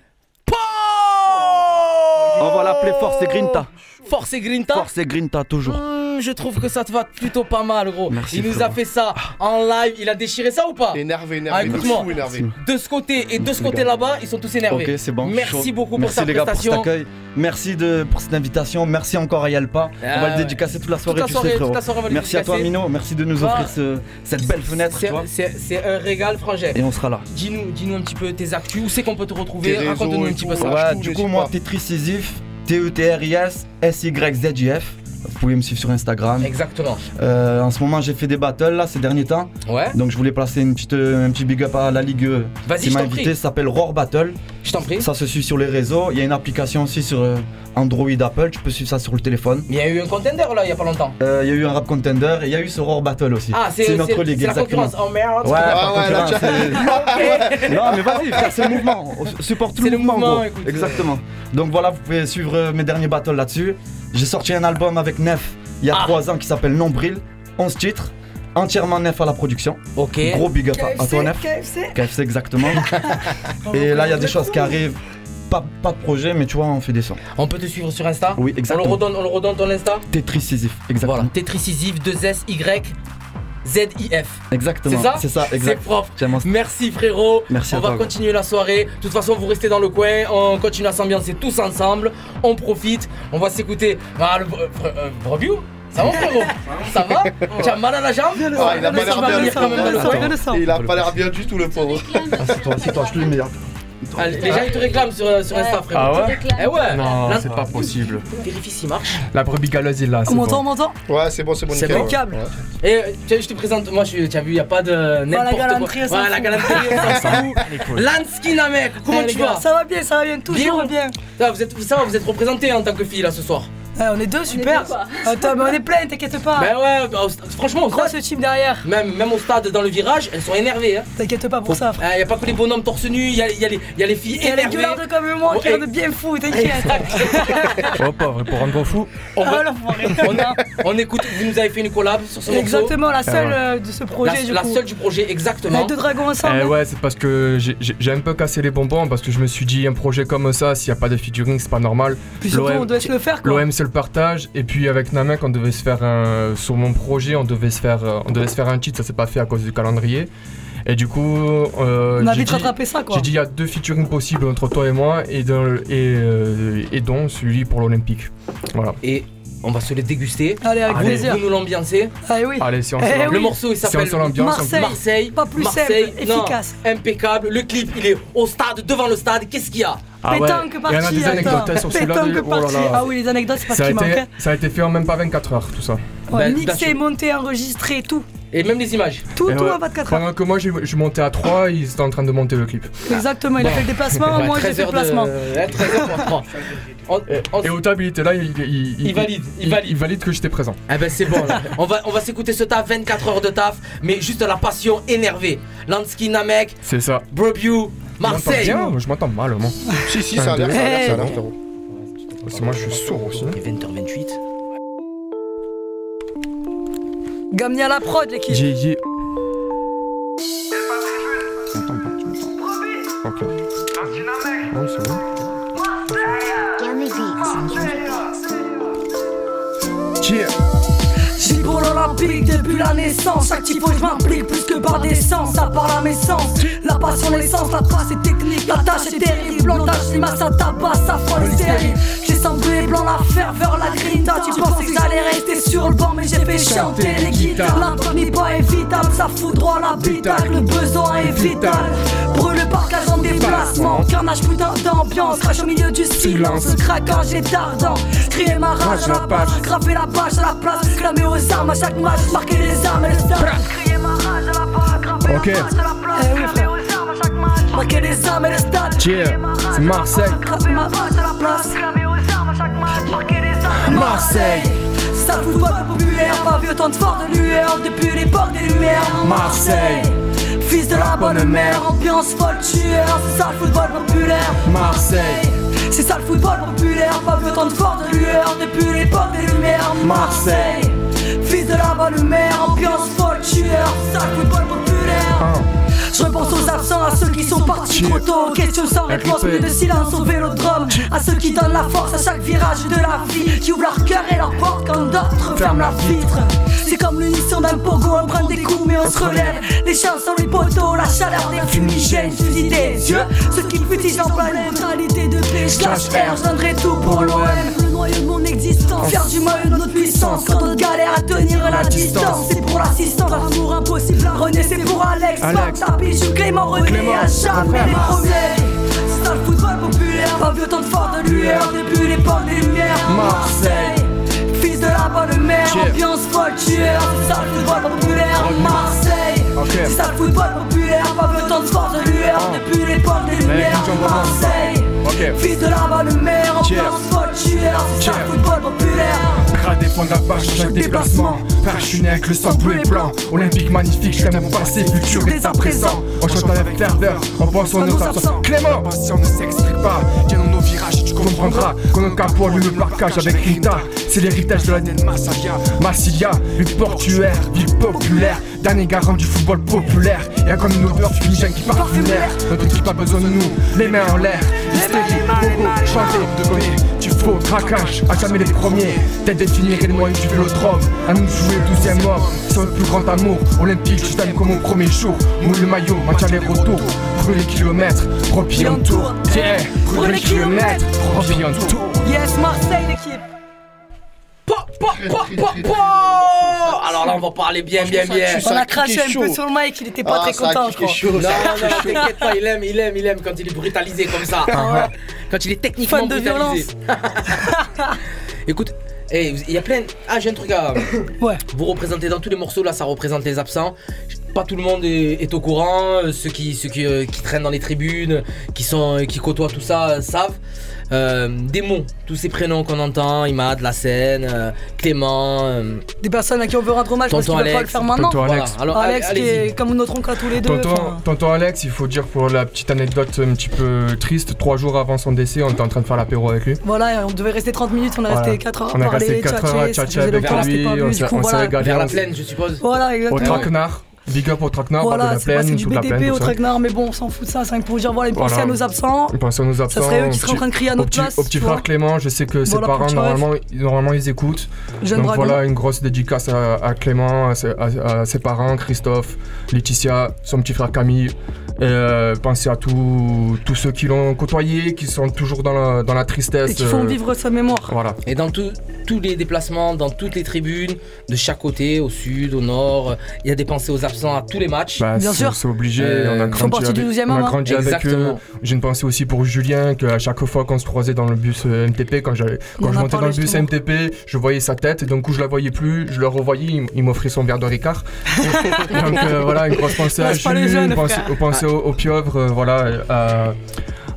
On va l'appeler Force et Grinta. Force et Grinta Force et Grinta, toujours. Mmh, même, je trouve que ça te va plutôt pas mal, gros. Merci, il nous a fait ça en live. Il a déchiré ça ou pas Énervé, Ah, énervé. écoute-moi. fou énervé. De ce côté et de ce côté là-bas, ils sont tous énervés. Ok, c'est bon. Merci beaucoup Merci pour ta les gars pour cet accueil. Merci de, pour cette invitation. Merci encore à Yalpa. Ah on va le dédicacer toute la soirée, la tu sais, toute frérot. la soirée, on va le Merci à toi. Mino. Merci de nous Va. offrir ce- cette belle fenêtre. C'est- tu un régal, frangin. Et on sera là. Dis-nous dis un petit peu tes actus, où c'est qu'on peut te retrouver, raconte-nous un petit peu ça. Ouais, du coup, moi. Tetris Sisif, T-E-T-R-I-S, S-Y-Z-I-F. Vous pouvez me suivre sur Instagram. Exactement. Euh, en ce moment, j'ai fait des battles là ces derniers temps. Ouais. Donc, je voulais placer une petite, euh, un petit big up à la Ligue euh, Vas-y, qui m'a invité. Ça s'appelle Roar Battle. Je t'en prie. Ça se suit sur les réseaux. Il y a une application aussi sur euh, Android, Apple. Tu peux suivre ça sur le téléphone. Il y a eu un contender là, il y a pas longtemps. Euh, Il y a eu un rap contender et il y a eu ce Roar Battle aussi. Ah, c'est notre c'est- ligue, c'est la exactement. concurrence. Oh merde. Ouais, Ah ouais, là, c'est- non mais vas-y frère, c'est le mouvement. On supporte tout C'est le le mouvement. mouvement, gros. écoute. Exactement. Donc voilà, vous pouvez suivre euh, mes derniers battles là-dessus. J'ai sorti un album avec Nef il y a Ah. 3 ans qui s'appelle Nombril, 11 titres, entièrement Nef à la production. Ok. Gros big up à- à toi Nef. KFC. KFC exactement. Et là il y a des choses qui arrivent. Pas, pas de projet, mais tu vois, on fait des sons. On peut te suivre sur Insta Oui, On le exactement. redonne, on le redonne ton Insta Sisyphe, exactement. Voilà. Tetrisisif 2 S Y Z I F. Exactement. C'est ça C'est ça, C'est exact. propre. J'aime un- Merci frérot. Merci on à va toi, gros. continuer la soirée. De toute façon, vous restez dans le coin. On continue à s'ambiancer tous ensemble. On profite. On va s'écouter. Ah, le euh, fr- euh, review Ça va frérot Ça va Tu as mal à la jambe Ah, il a pas l'air bien. il a pas l'air bien du tout, le pauvre. Assieds-toi, assieds-toi, je suis le meilleur. Les gens ils te réclament sur, sur Insta frérot. Ah ouais Eh ouais Non, Là, c'est pas possible. Vérifie s'il marche. La brebis galeuse est là, c'est On m'entend, on bon. m'entend Ouais, c'est bon, c'est bon, C'est nickel. bon. Impeccable. Ouais. Et euh, tiens, je te présente, moi je tu as vu, il n'y a pas de n'importe quoi. galanterie, on s'en Voilà, la fout. galanterie, on s'en fout. Lanskina mec, comment Eh, les tu gars, vas Ça va bien, ça va bien, toujours Bien. bien. Ça, vous êtes, ça va, vous êtes représenté en tant que fille là ce soir. Eh, on est deux, super. Attends, mais on est plein, t'inquiète pas. Ben ouais, franchement, stade, ce team derrière. même, même au stade dans le virage, elles sont énervées. Hein. T'inquiète pas pour ça, frère. Il n'y a pas que les bonhommes torse nu, il y a, y a les- y a les filles Et les énervées. gueulards comme moi qui Ouais. rendent bien fou, t'inquiète. Oh, pauvre, pour rendre fou. On, va- Ah, on, a- on écoute, vous nous avez fait une collab sur ce morceau. Exactement, la seule ouais. euh, de ce projet, La, du la coup. seule du projet, exactement. Les deux dragons ensemble. Eh hein. ouais, c'est parce que j'ai- un peu cassé les bonbons parce que je me suis dit un projet comme ça, s'il n'y a pas de featuring, c'est pas normal. Puis surtout, l'OM on doit se le faire, quoi. L'OM c'est le partage. Et puis avec Namek on devait se faire un sur mon projet on devait se faire euh, on devait se faire un titre ça s'est pas fait à cause du calendrier. Et du coup euh, On a j'ai vite dit- rattrapé ça, quoi. j'ai dit il y a deux featuring possibles entre toi et moi et dans le- et, euh, et dont celui pour l'Olympique. Voilà. Et on va se les déguster. Allez, avec Vous- plaisir. Vous nous l'ambiancez. Allez, oui. allez si on Eh oui. Le morceau il Si s'appelle on- Marseille. Marseille. Pas plus Marseille, simple, non, efficace. impeccable. Le clip il est au stade, devant le stade. Qu'est-ce qu'il y a Ah ouais. Pétanque Et on a parti, des anecdotes hein, sur celui-là Pétanque oh là parti. là. Ah oui, les anecdotes, c'est pas ce ça a, qui été, ça a été fait en même pas 24 heures tout ça Ouais, Ben, mixé, monté, enregistré, tout. Et même les images. Tout, Et tout ouais, en 24 heures. pendant que moi je, je montais à 3 ils étaient en train de monter le clip Exactement, il a fait le déplacement, Ouais, moi j'ai 13 fait le heures de- placement. ouais, 13 heures pour trois. On- on- et Otab il était là il, il, Il valide, il il, valide. il valide que j'étais présent Ah ben c'est bon là. on va, on va s'écouter ce taf 24 heures de taf, mais juste la passion énervée. Lansky Namek, c'est ça Brobu, Marseille. Je m'entends bien, je m'entends mal, moi. Si, si, ça a l'air, ça a l'air, ça a l'air, Eh. frérot. Parce que moi, je suis sourd aussi. Il est 20h28. Gamni à la prod, l'équipe. J'ai, j'ai. Tu m'entends pas, tu m'entends. Ok. J'suis pour l'Olympique depuis la naissance. Chaque typo, je m'implique plus que par décence. Ça part la naissance. La passion, l'essence, la trace est technique. La tâche est terrible. L'entage, l'image, ça tabasse, ça frôle les stériles. J'ai semblé blanc, la ferveur, la grinta. Tu pensais que j'allais rester sur le banc, mais j'ai fait chanter les guitares. L'intro n'est pas évitable, ça fout droit à l'habitacle. Le besoin est vital. Brûle le parcage en déplacement. Carnage, putain d'ambiance. Crache au milieu du silence. Craquant, j'ai tardant. Crier ma rage à la page. Graver la page à la place. Clamer aux armes à chaque match. Marquer les armes et le stade. Crier ma rage à la page. Graver Ok. la page à la place. Clamer aux armes à chaque match. Marquer les armes et le stade. Cheers. C'est Marseille. Chaque match. Marquer les armes. Marseille. Sale football populaire, pas vu autant de forts de lueur depuis l'époque des lumières. Marseille. Fils de la bonne mère, ambiance folle tueur, c'est ça le football populaire. Marseille. C'est ça le football populaire, pas vu autant de forts de lueur depuis l'époque des lumières. Marseille. Fils de la bonne mère, ambiance folle tueur, c'est ça le football populaire. Un. Je pense aux absents, à ceux qui sont partis trop tôt. Questions sans réponse, minutes de silence au vélodrome. À ceux qui donnent la force à chaque virage de la vie. Qui ouvrent leur cœur et leur porte quand d'autres ferment leur vitre. Comme l'unisson d'un pogo, on prend des coups mais on se relève. Les chansons, les poteaux, la chaleur des fumigènes, fusil des yeux. Ceux qui futilent en pleine neutralité de paix. Je lâche R, je donnerai tout pour l'OM. Le noyau de mon existence, faire du mal de notre puissance. Quand d'autres galèrent à tenir la distance, c'est pour l'assistance. Amour impossible, René c'est pour Alex. Alex. Tapie, je suis Clément René, à jamais les premiers. C'est ça le football populaire, pas vu autant de force de lueur depuis l'époque des lumières. Marseille. Fils de mère, Yeah. ambiance folle tueur, c'est ça le football populaire. Marseille, Ok. c'est ça le football populaire, pas autant de force de lueur depuis l'époque des lumières. Marseille, Ok. fils de la bonne mère, Yeah. ambiance folle tueur, c'est ça Yeah. le football populaire. Gradé fond de la page, chaque déplacement. Frère, je suis né avec le sang bleu et blanc. Olympique magnifique, je mon passé, futur et à présent. On chante avec ferveur, on pense aux nos absents. Clément, si on ne s'explique pas, viens dans nos virages et tu comprendras qu'on a capot allume le plaquage avec Rita. C'est l'héritage de la de Massilia. Massilia, ville portuaire, ville populaire. Dernier garant du football populaire. Et comme une odeur fumigène qui parfumaire. Notre équipe a besoin de nous, les mains en l'air. Hystérie, bobo, chanter, de faux, à jamais les premiers. Et les moyens du vélodrome. À nous jouer le douzième homme. C'est notre plus grand amour. Olympique, je t'aime comme au premier jour. Moule le maillot, match aller-retour. Brûle les kilomètres, repille en tour. Yeah, brûle les kilomètres, repille en tour. Yes, Marseille l'équipe. Alors là, on va parler bien, bien, bien. On a craché un peu sur le mic, il était pas Ah, très content, je crois. Non, t'inquiète pas, il aime, il aime, il aime quand il est brutalisé comme ça. Quand il est techniquement Fan de brutalisé. Écoute, il y a plein. Ah, j'ai un truc à. Ouais. Vous représentez dans tous les morceaux là, ça représente les absents. Pas tout le monde est, est au courant. Ceux qui, ceux qui, euh, qui traînent dans les tribunes, qui sont, euh, qui côtoient tout ça, euh, savent. Euh, des mots, tous ces prénoms qu'on entend, Imad, La Seine, euh, Clément. euh, Des personnes à qui on veut rendre hommage parce qu'ils peuvent pas le Alex. faire maintenant. Tonton Alex. Voilà, alors, Alex qui est comme notre oncle à tous les deux. Tonton, Alex, il faut dire pour la petite anecdote un petit peu triste, trois jours avant son décès, on était en train de faire l'apéro avec lui. Voilà, on devait rester 30 minutes, on a Voilà. resté 4 heures à On a parler, resté 4 heures à tchatcher, avec lui, on s'est régalé. Vers la plaine, je suppose. Voilà, Au exactement. traquenard, big up au traquenard, bas de Voilà, la plaine, du toute la plaine. BTP au ça. traquenard, mais bon, on s'en fout de ça, c'est rien que pour dire, voilà, Voilà. pensez à nos absents. Pensez à nos absents. serait eux qui seraient en train de crier à notre place, Au petit frère. Clément, je sais que ses Voilà, parents, normalement, ils- ils écoutent. Donc voilà, une grosse dédicace à, Clément, à ses, à- à ses parents, Christophe, Laetitia, son petit frère Camille. Et euh, pensez à tous tous ceux qui l'ont côtoyé, qui sont toujours dans la, dans la tristesse. Et qui font euh, vivre sa mémoire. Voilà. Et dans tout- tous les déplacements, dans toutes les tribunes, de chaque côté, au sud, au nord, il y a des pensées aux absents à tous les matchs. Bah, c'est- C'est obligé, Euh, on a ils font grandi, du avec, 12e on a hein. grandi avec eux. Exactement. J'ai une pensée aussi pour Julien, qu'à chaque fois qu'on se croisait dans le bus euh, MTP, quand, je montais dans le bus justement. MTP, je voyais sa tête, et d'un coup je la voyais plus, je le revoyais, il, m'offrait son verre de Ricard. Donc euh, voilà, une grosse pensée à Jules, pensée, une pensée au, au euh, voilà, à,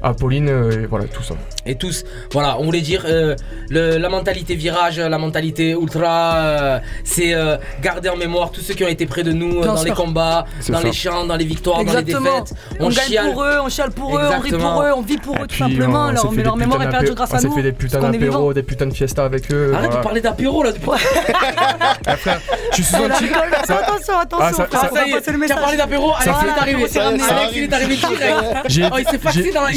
à Pauline, euh, et voilà, tout ça. Et tous, voilà, on voulait dire euh, le- la mentalité virage, la mentalité ultra, euh, c'est euh, garder en mémoire tous ceux qui ont été près de nous euh, dans sûr. les combats, dans ça. les chants, dans les victoires, Exactement. dans les défaites. On, gagne chiale. pour eux, on chiale pour eux, on rit pour eux, on vit pour eux tout simplement. on s'est Leur, mais mémoire est perdue grâce On à s'est nous. fait des putains d'apéros, des putains de fiestas avec eux. Arrête voilà. de parler d'apéro là depuis. Frère, je suis sous Attention, attention, Ah, ça- frère, ça- on va ça y est, passer le tu as message. parlé d'apéro, Alex il est arrivé. Alex il est arrivé direct. Oh, il s'est faxé j'ai- dans la-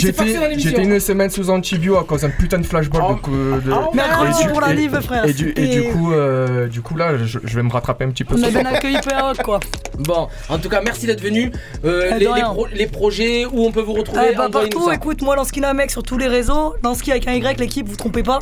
j'étais- une semaine sous antibio à cause d'un putain de flashball de, de- Mercredi et du- pour la live, frère, Et du, et c'était- du coup, euh, du coup là, je, je vais me rattraper un petit peu. On a bien accueilli quoi. Bon, en tout cas, merci d'être venu. Euh, Eh, de les, les rien. pro- les projets où on peut vous retrouver. Eh bah, envoyez-nous partout, ça. écoute, moi Lansky mec sur tous les réseaux, Lansky avec un Y, l'équipe, vous trompez pas.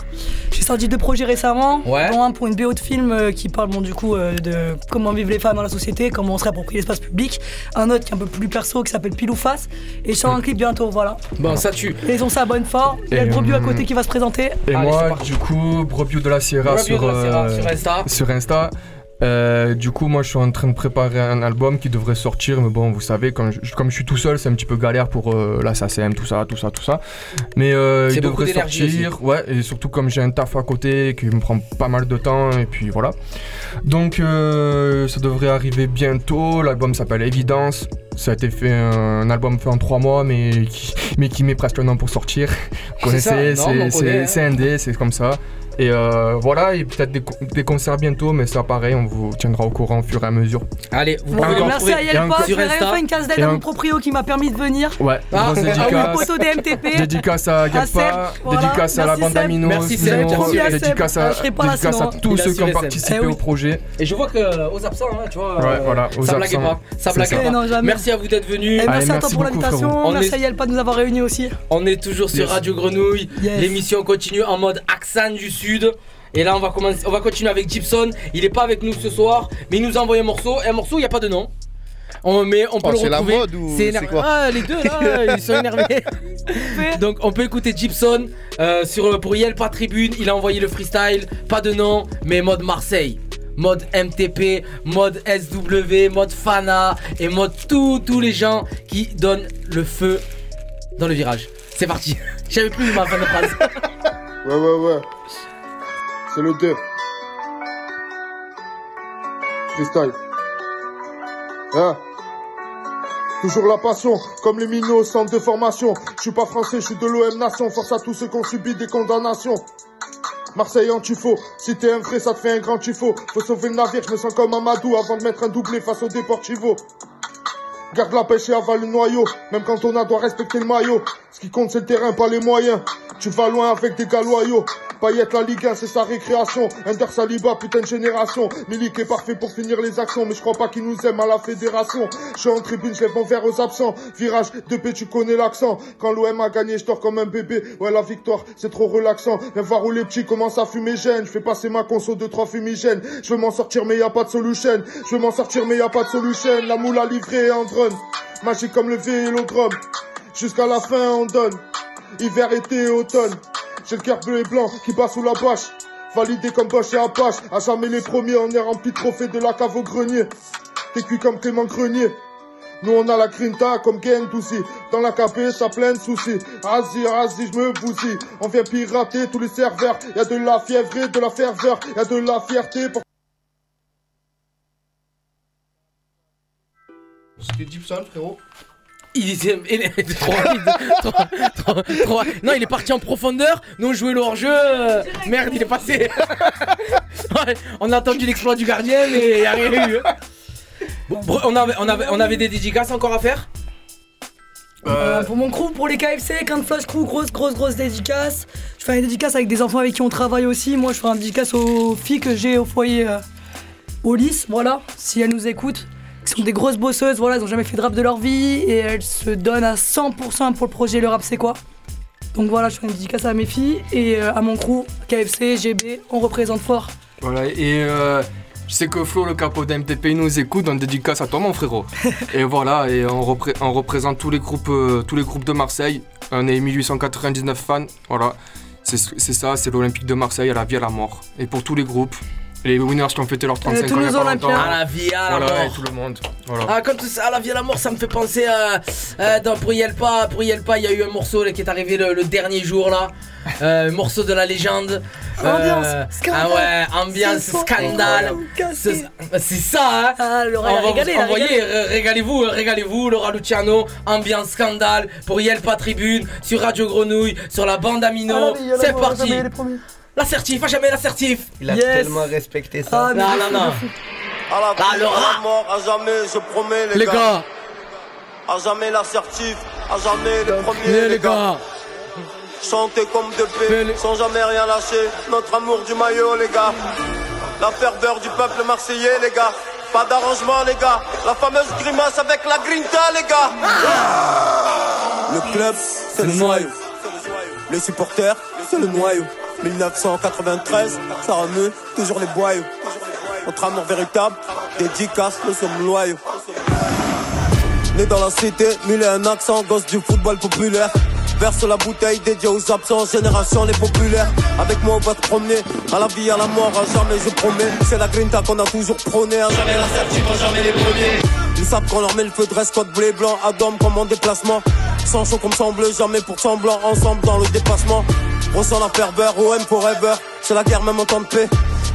J'ai sorti deux projets récemment, Ouais. dont un pour une BO de film euh, qui parle bon, du coup euh, de comment vivent les femmes dans la société, comment on se réapproprie l'espace public. Un autre qui est un peu plus perso qui s'appelle Pile ou Face. Et je sors un clip bientôt, voilà. Bon, ça tue. Et ils ont ça bonne fort. Il y a Et, le Brebis à hum, côté qui va se présenter. Et Allez, c'est moi, parti. du coup, Brebio de la Sierra, Brebio sur, de la Sierra, euh, sur Insta. sur Insta. Euh, du coup, moi, je suis en train de préparer un album qui devrait sortir, mais bon, vous savez, je- comme je suis tout seul, c'est un petit peu galère pour euh, la SACM, tout ça, tout ça, tout ça. Mais euh, il devrait sortir, ouais, et surtout comme j'ai un taf à côté qui me prend pas mal de temps, et puis voilà. Donc, euh, ça devrait arriver bientôt. L'album s'appelle Évidence. Ça a été fait un album fait en trois mois, mais qui, mais qui met presque un an pour sortir. Vous connaissez, c'est- hein. c'est indé, c'est comme ça. Et euh, voilà, et peut-être des, co- des concerts bientôt, mais ça pareil, on vous tiendra au courant au fur et à mesure. Allez, vous pouvez merci à Yelpa, je sur enfin une case d'aide à un- mon proprio qui m'a permis de venir. Ouais, Ah, ah dédicace. Au poteau des MTP. Dédicace à Galpa, voilà. dédicace à la Merci, bande. Amino, Merci, merci dédicace Ah, à, là dédicace sinon, à tous ceux qui ont participé Eh oui. au projet. Et je vois que euh, aux absents, hein, tu vois, Ouais, euh, voilà, aux ça blaguait absents. pas. Ça pas. Eh. Merci à vous d'être venus. Et merci Allez, à toi merci pour l'invitation. Merci à Yelpa de nous avoir réunis aussi. On est toujours sur. Radio Grenouille. L'émission continue en mode accent du Sud. Et là, on va, commencer, on va continuer avec Gibson. Il est pas avec nous ce soir, mais il nous a envoyé un morceau. Et un morceau, il n'y a pas de nom. On, mais on peut Oh, le c'est la retrouver. mode ou C'est quoi Ah, les deux là, ils sont énervés. Donc, on peut écouter Gibson euh, sur, pour Yelpa Tribune. Il a envoyé le freestyle. Pas de nom, mais mode Marseille. Mode MTP, mode SW, mode Fana et mode tous tous les gens qui donnent le feu dans le virage. C'est parti. J'avais plus ma fin de phrase. Ouais, ouais, ouais. C'est le 2. Freestyle. Hein? Toujours la passion, comme les minots au centre de formation. Je suis pas français, je suis de l'OM Nation. Force à tous ceux qui ont subi des condamnations. Marseille en tufo, si t'es un vrai ça te fait un grand tufo Faut sauver le navire, je me sens comme Amadou avant de mettre un doublé face au Deportivo Garde la pêche et avale le noyau, même quand on a doit respecter le maillot. Ce qui compte c'est le terrain, pas les moyens. Tu vas loin avec des gars loyaux la Ligue 1 c'est sa récréation. Ender Saliba putain de génération. Milik est parfait pour finir les actions Mais je crois pas qu'il nous aime à la fédération. Je suis en tribune, je mon verre aux absents. Virage 2P tu connais l'accent. Quand l'OM a gagné je comme un bébé. Ouais la victoire c'est trop relaxant. Viens voir où les petits commencent à fumer gêne. Je fais passer ma conso de trois fumigènes. Je veux m'en sortir mais y a pas de solution. Je veux m'en sortir mais y a pas de solution. La moule à livrer en Magique comme le vélodrome. Jusqu'à la fin on donne. Hiver, été, automne. J'ai le cœur bleu et blanc qui bat sous la bâche. Validé comme Bosch et Apache. À jamais les premiers on est rempli de trophées de la cave au grenier. T'es cuit comme Clément Grenier. Nous on a la grinta comme gang Dans la KP ça plein de soucis. Vas-y, vas-y, je me bousille. On vient pirater tous les serveurs. Y'a de la fièvre et de la ferveur. Y'a de la fierté pour... C'était Gibson frérot Il était il trop rapide. trop, trop- trop- Non, il est parti en profondeur. Nous on jouait le hors-jeu. euh, Merde, il est passé. On a attendu l'exploit du gardien, mais il n'y a rien eu. Bon, bro, on, avait, on, avait, on avait des dédicaces encore à faire Euh, pour mon crew, pour les KFC, Kind Flash Crew, grosse, grosse, grosse dédicace. Je fais une dédicace avec des enfants avec qui on travaille aussi. Moi, je fais une dédicace aux filles que j'ai au foyer euh, au Lys, voilà, si elles nous écoutent. Qui sont des grosses bosseuses, voilà, elles ont jamais fait de rap de leur vie et elles se donnent à 100% pour le projet Le Rap C'est quoi. Donc voilà, je fais une dédicace à mes filles et euh, à mon crew, KFC, GB, on représente fort. Voilà, et euh, je sais que Flo, le capot d'MTP, nous écoute, donc dédicace à toi, mon frérot. et voilà, et on, repré- on représente tous les, groupes, euh, tous les groupes de Marseille. On est 1899 fans, voilà. C'est c'est ça, c'est l'Olympique de Marseille, à la vie, à la mort. Et pour tous les groupes, les winners qui ont fêté leurs 35 ans. il y a tous nos pas Olympiens. longtemps. À la vie, à la Voilà, mort. et tout le monde. Voilà. Ah, comme tout ça, à la vie à la mort, ça me fait penser à. euh, dans, pour Yelpa, pour Yelpa, il y a eu un morceau là, qui est arrivé le, le dernier jour là. Euh, morceau de la légende. Ambiance, Euh, scandale. Ah ouais, ambiance, scandale. C'est ça, hein. Ah, Laura, On va régalé, vous envoyer, régalez-vous, régalez-vous, Laura Luciano, ambiance scandale pour Yelpa Tribune, sur Radio Grenouille, sur la bande Amino. Ah, C'est parti. Les premiers. L'assertif, à jamais l'assertif. Il a Yes. tellement respecté ça. Ah, mais Non, non, non. À la Ah, le à la mort, à jamais, je promets les, Les gars, À jamais l'assertif, à jamais le premier les, les gars. Chanter comme de paix, sans jamais rien lâcher. Notre amour du maillot, les gars. La ferveur du peuple marseillais, les gars. Pas d'arrangement, les gars. La fameuse grimace avec la grinta, les gars. Le club, c'est le noyau. Les supporters, c'est le noyau. 1993, ça remue toujours les boyaux. Notre amour véritable, dédicace, nous sommes loyaux. Né dans la cité, mille et un accent, gosse du football populaire. Verse la bouteille dédiée aux absents, génération les populaires. Avec moi, on va te promener. À la vie, à la mort, à jamais, je promets. C'est la grinta qu'on a toujours prôné. À jamais la certitude, jamais les premiers. Ils savent qu'on leur met le feu de code et blanc. Dôme comme en déplacement. Sans chaud comme sans jamais pour semblant. Ensemble dans le dépassement. Ressent la ferveur, OM forever. C'est la guerre, même en temps de paix.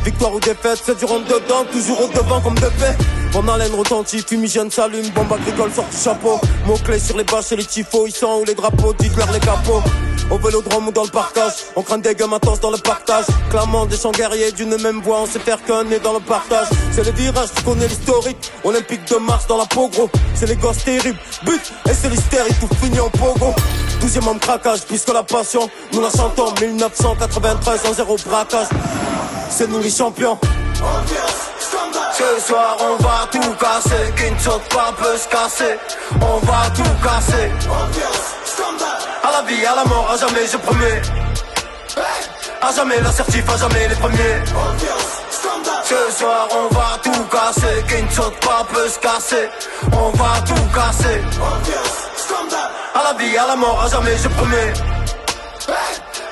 Victoire ou défaite, c'est du rentre dedans, toujours au devant comme de paix. Mon haleine retentit, fumigène s'allume, bombe agricole sort du chapeau. Mots clés sur les bâches et les tifos, ils sont où les drapeaux, dites-leur les capots. Au vélodrome ou dans le partage, on craint des gamins matos dans le partage. Clamant des chants guerriers d'une même voix, on sait faire qu'un nez dans le partage. C'est le virage, tu connais l'historique. Olympique de Mars dans la peau gros. C'est les gosses terribles, but et c'est l'hystérie, tout fini en pogo. Douzième homme craquage, puisque la passion, nous la chantons 1993 en zéro braquage. C'est nous les champions. Ce soir on va tout casser, qui ne pas peut se casser. On va tout casser. À la vie, à la mort, à jamais je promets. À jamais l'assertif, à jamais les premiers. Ce soir on va tout casser, qui ne pas peut se casser. On va tout casser. À la vie, à la mort, à jamais je promets.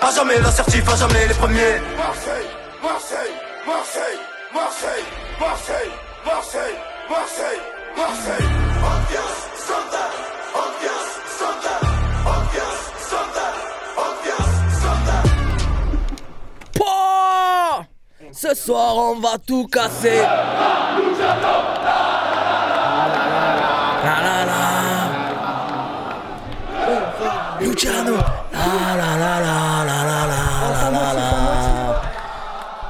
À jamais l'assertif, à jamais les premiers. Marseille, Marseille, Marseille, Marseille, Marseille, Marseille, Marseille, Marseille. Ambiance. Pouah Ce soir, on va tout casser. Luciano.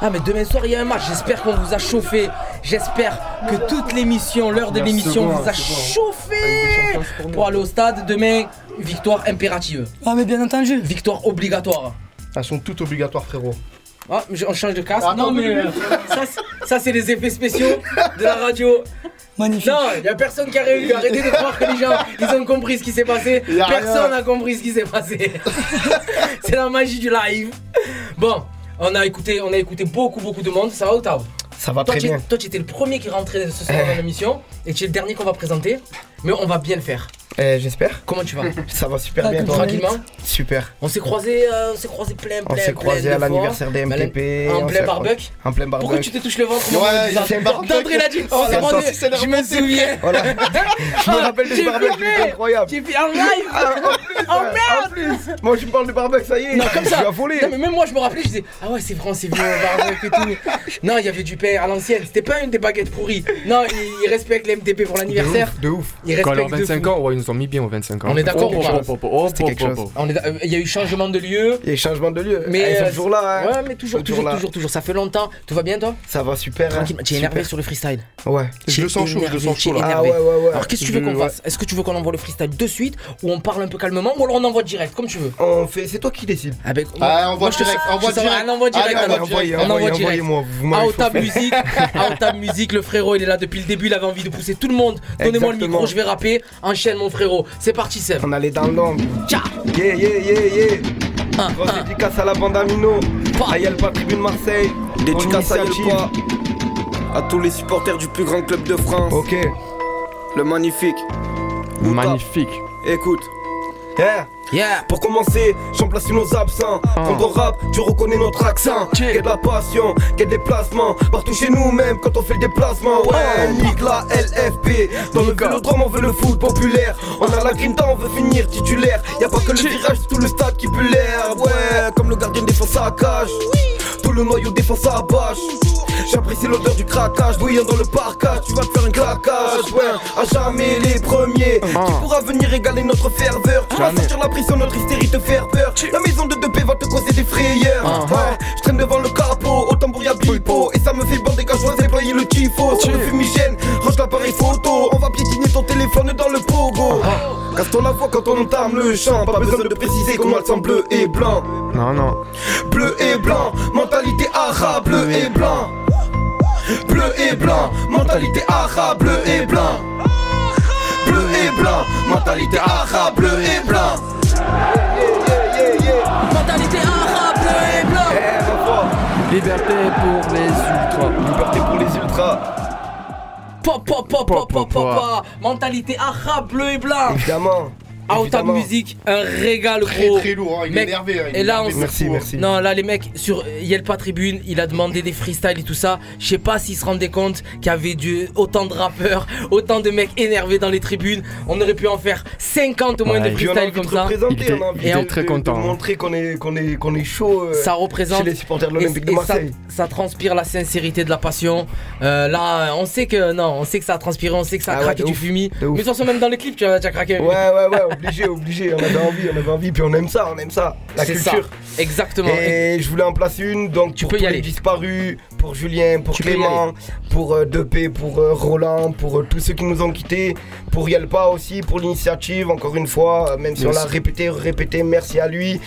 Ah mais demain soir il y a un match, j'espère qu'on vous a chauffé, j'espère que toute l'émission, l'heure de l'émission vous a chauffé pour aller au stade. Demain, victoire impérative. Ah mais bien entendu. Victoire obligatoire. Elles sont toutes obligatoires, frérot. Ah, mais on change de casque. Ah, non, mais euh, ça, c'est les effets spéciaux de la radio. Magnifique. Non, il y a personne qui a réussi. Arrêtez de croire que les gens, ils ont compris ce qui s'est passé. Personne n'a compris ce qui s'est passé. c'est la magie du live. Bon, on a écouté, on a écouté beaucoup, beaucoup de monde. Ça va, Octave Ça va toi, très bien. Toi, tu étais le premier qui rentrait ce soir dans l'émission et tu es le dernier qu'on va présenter. Mais on va bien le faire. Eh, J'espère. Comment tu vas? Ça va super Ah, bien. Tranquillement? Super. On s'est croisés, euh, on s'est croisés plein, plein, On s'est plein croisés de à l'anniversaire fois. des MTP. En plein En barbecue. Pourquoi tu te touches le ventre Ouais, tu fait un barbecue. D'André l'a dit. On s'est Oh, ça, c'est Je me souviens. Voilà. Je me rappelle J'ai du flippé. c'était incroyable. J'ai fait en live. Ah, en merde. En plus. Moi, je me parle du barbecue, ça y est. Non, comme Je ça. Non, mais même moi, je me rappelais, je disais, ah ouais, c'est vrai, on s'est vu au barbecue et tout. Non, il y avait du pain à l'ancienne. C'était pas une des baguettes pourries. Non, ils, respectent les MTP pour l'anniversaire. De ouf. Ils respectent leurs de 25 fou. ans, mis bien aux 25 ans. On est d'accord ou pas oh, oh, oh, C'était quelque chose. oh. On est- euh, Il y a eu changement de lieu. Il y a eu changement de lieu. Mais sont euh, toujours là. hein. Ouais, mais toujours, Ils sont toujours, là. toujours, toujours. Ça fait longtemps. Tout va bien, toi? Ça va super. hein. Tranquille. Tu es énervé Super. sur le freestyle. Ouais. Tu es énervé, tu es Ah énervé. ouais, ouais, ouais. Alors, qu'est-ce que tu veux Je- qu'on ouais. fasse? Est-ce que tu veux qu'on envoie le freestyle de suite ou on parle un peu calmement ou alors on envoie direct, comme tu veux? On fait, c'est toi qui décides. Ah ben, Ah, envoie moi, je te- direct, je envoie sens- direct. un envoi direct. Allez, alors. envoyez, On envoyez, envoie direct. envoyez-moi, vous m'avez À Otab chauffé. Musique, Musique, le frérot il est là depuis le début, il avait envie de pousser tout le monde. Donnez-moi le Exactement. micro, je vais rapper. Enchaîne mon frérot. C'est parti Seb. On allait dans l'ombre. Ciao. Yeah, yeah, yeah, yeah. Grosse dédicace à la bande Amino. Ayel pas tribune Marseille. Dédicace à pas. À tous les supporters du plus grand club de France. Ok. Le magnifique. Magnifique. Écoute. Yeah. Yeah. Pour commencer, j'en place nos absents. Quand on rappe, tu reconnais notre accent. Qu'est de la passion, qu'est des déplacements. Partout chez nous, même quand on fait le déplacement. Ouais, nique la LFP. Dans le vélodrome, on veut le foot populaire. On a la grinta, on veut finir titulaire. Y a pas que le virage, c'est tout le stade qui pue l'air. Ouais, comme le gardien défend sa cage. Tout le noyau défend sa bâche. J'apprécie l'odeur du craquage, bouillant dans le parcage. Tu vas te faire un claquage, ouais. À jamais les premiers. Qui pourra venir égaler notre ferveur Tu vas sortir la prison, notre hystérie te faire peur. La maison de 2P va te causer des frayeurs. Ouais, je traîne devant le capot, au tambour y'a bipo. Et ça me fait bander quand je vois déployer le tifo. Sur le fumigène, range l'appareil photo. On va piétiner ton téléphone dans le pogo. Casse-toi la voix quand on entame le chant. Pas besoin de préciser comment elles sont bleu et blanc. Non, non. Bleu et blanc, mentalité arabe, bleu et blanc. Bleu et blanc, mentalité arabe, bleu et blanc. Bleu et blanc, mentalité arabe, bleu et blanc. Mentalité arabe, bleu et blanc. Liberté pour les ultras. Liberté pour les ultras. Pop, pop, pop, pop, pop, pop. Mentalité arabe, bleu et blanc. Évidemment. Otab Évidemment. Musique, un régal Très, gros. très lourd, hein, il est Mec, énervé, hein, il est et là, énervé on Merci, s'est- merci. Non, là, les mecs, sur Yelpa Tribune, il a demandé des freestyles et tout ça. Je sais pas s'ils se rendaient compte qu'il y avait du, autant de rappeurs, autant de mecs énervés dans les tribunes. On aurait pu en faire 50 au moins Ouais, de freestyles comme ça. représenter, on a envie Et de- en- de- De montrer qu'on est, qu'on est, qu'on est chaud. euh, ça représente Chez les supporters de l'Olympique de Marseille. Ça, ça transpire la sincérité de la passion. Euh, là, on sait que non, on sait que ça a transpiré, on sait que ça a Ah ouais, craqué de du ouf, ouf. Mais de toute façon, même dans les clips, tu as, tu as craqué. Ouais, ouais, ouais, obligé, obligé. On avait envie, on avait envie, puis on aime ça, on aime ça, la ça. culture. Exactement. Et je voulais en placer une, donc tu pour peux y tous aller. les disparus, pour Julien, pour Tu y Clément, pour euh, Depé, pour euh, Roland, pour euh, tous ceux qui nous ont quittés, pour Yelpa aussi, pour l'initiative, encore une fois, euh, même si on l'a répété, répété, merci à lui.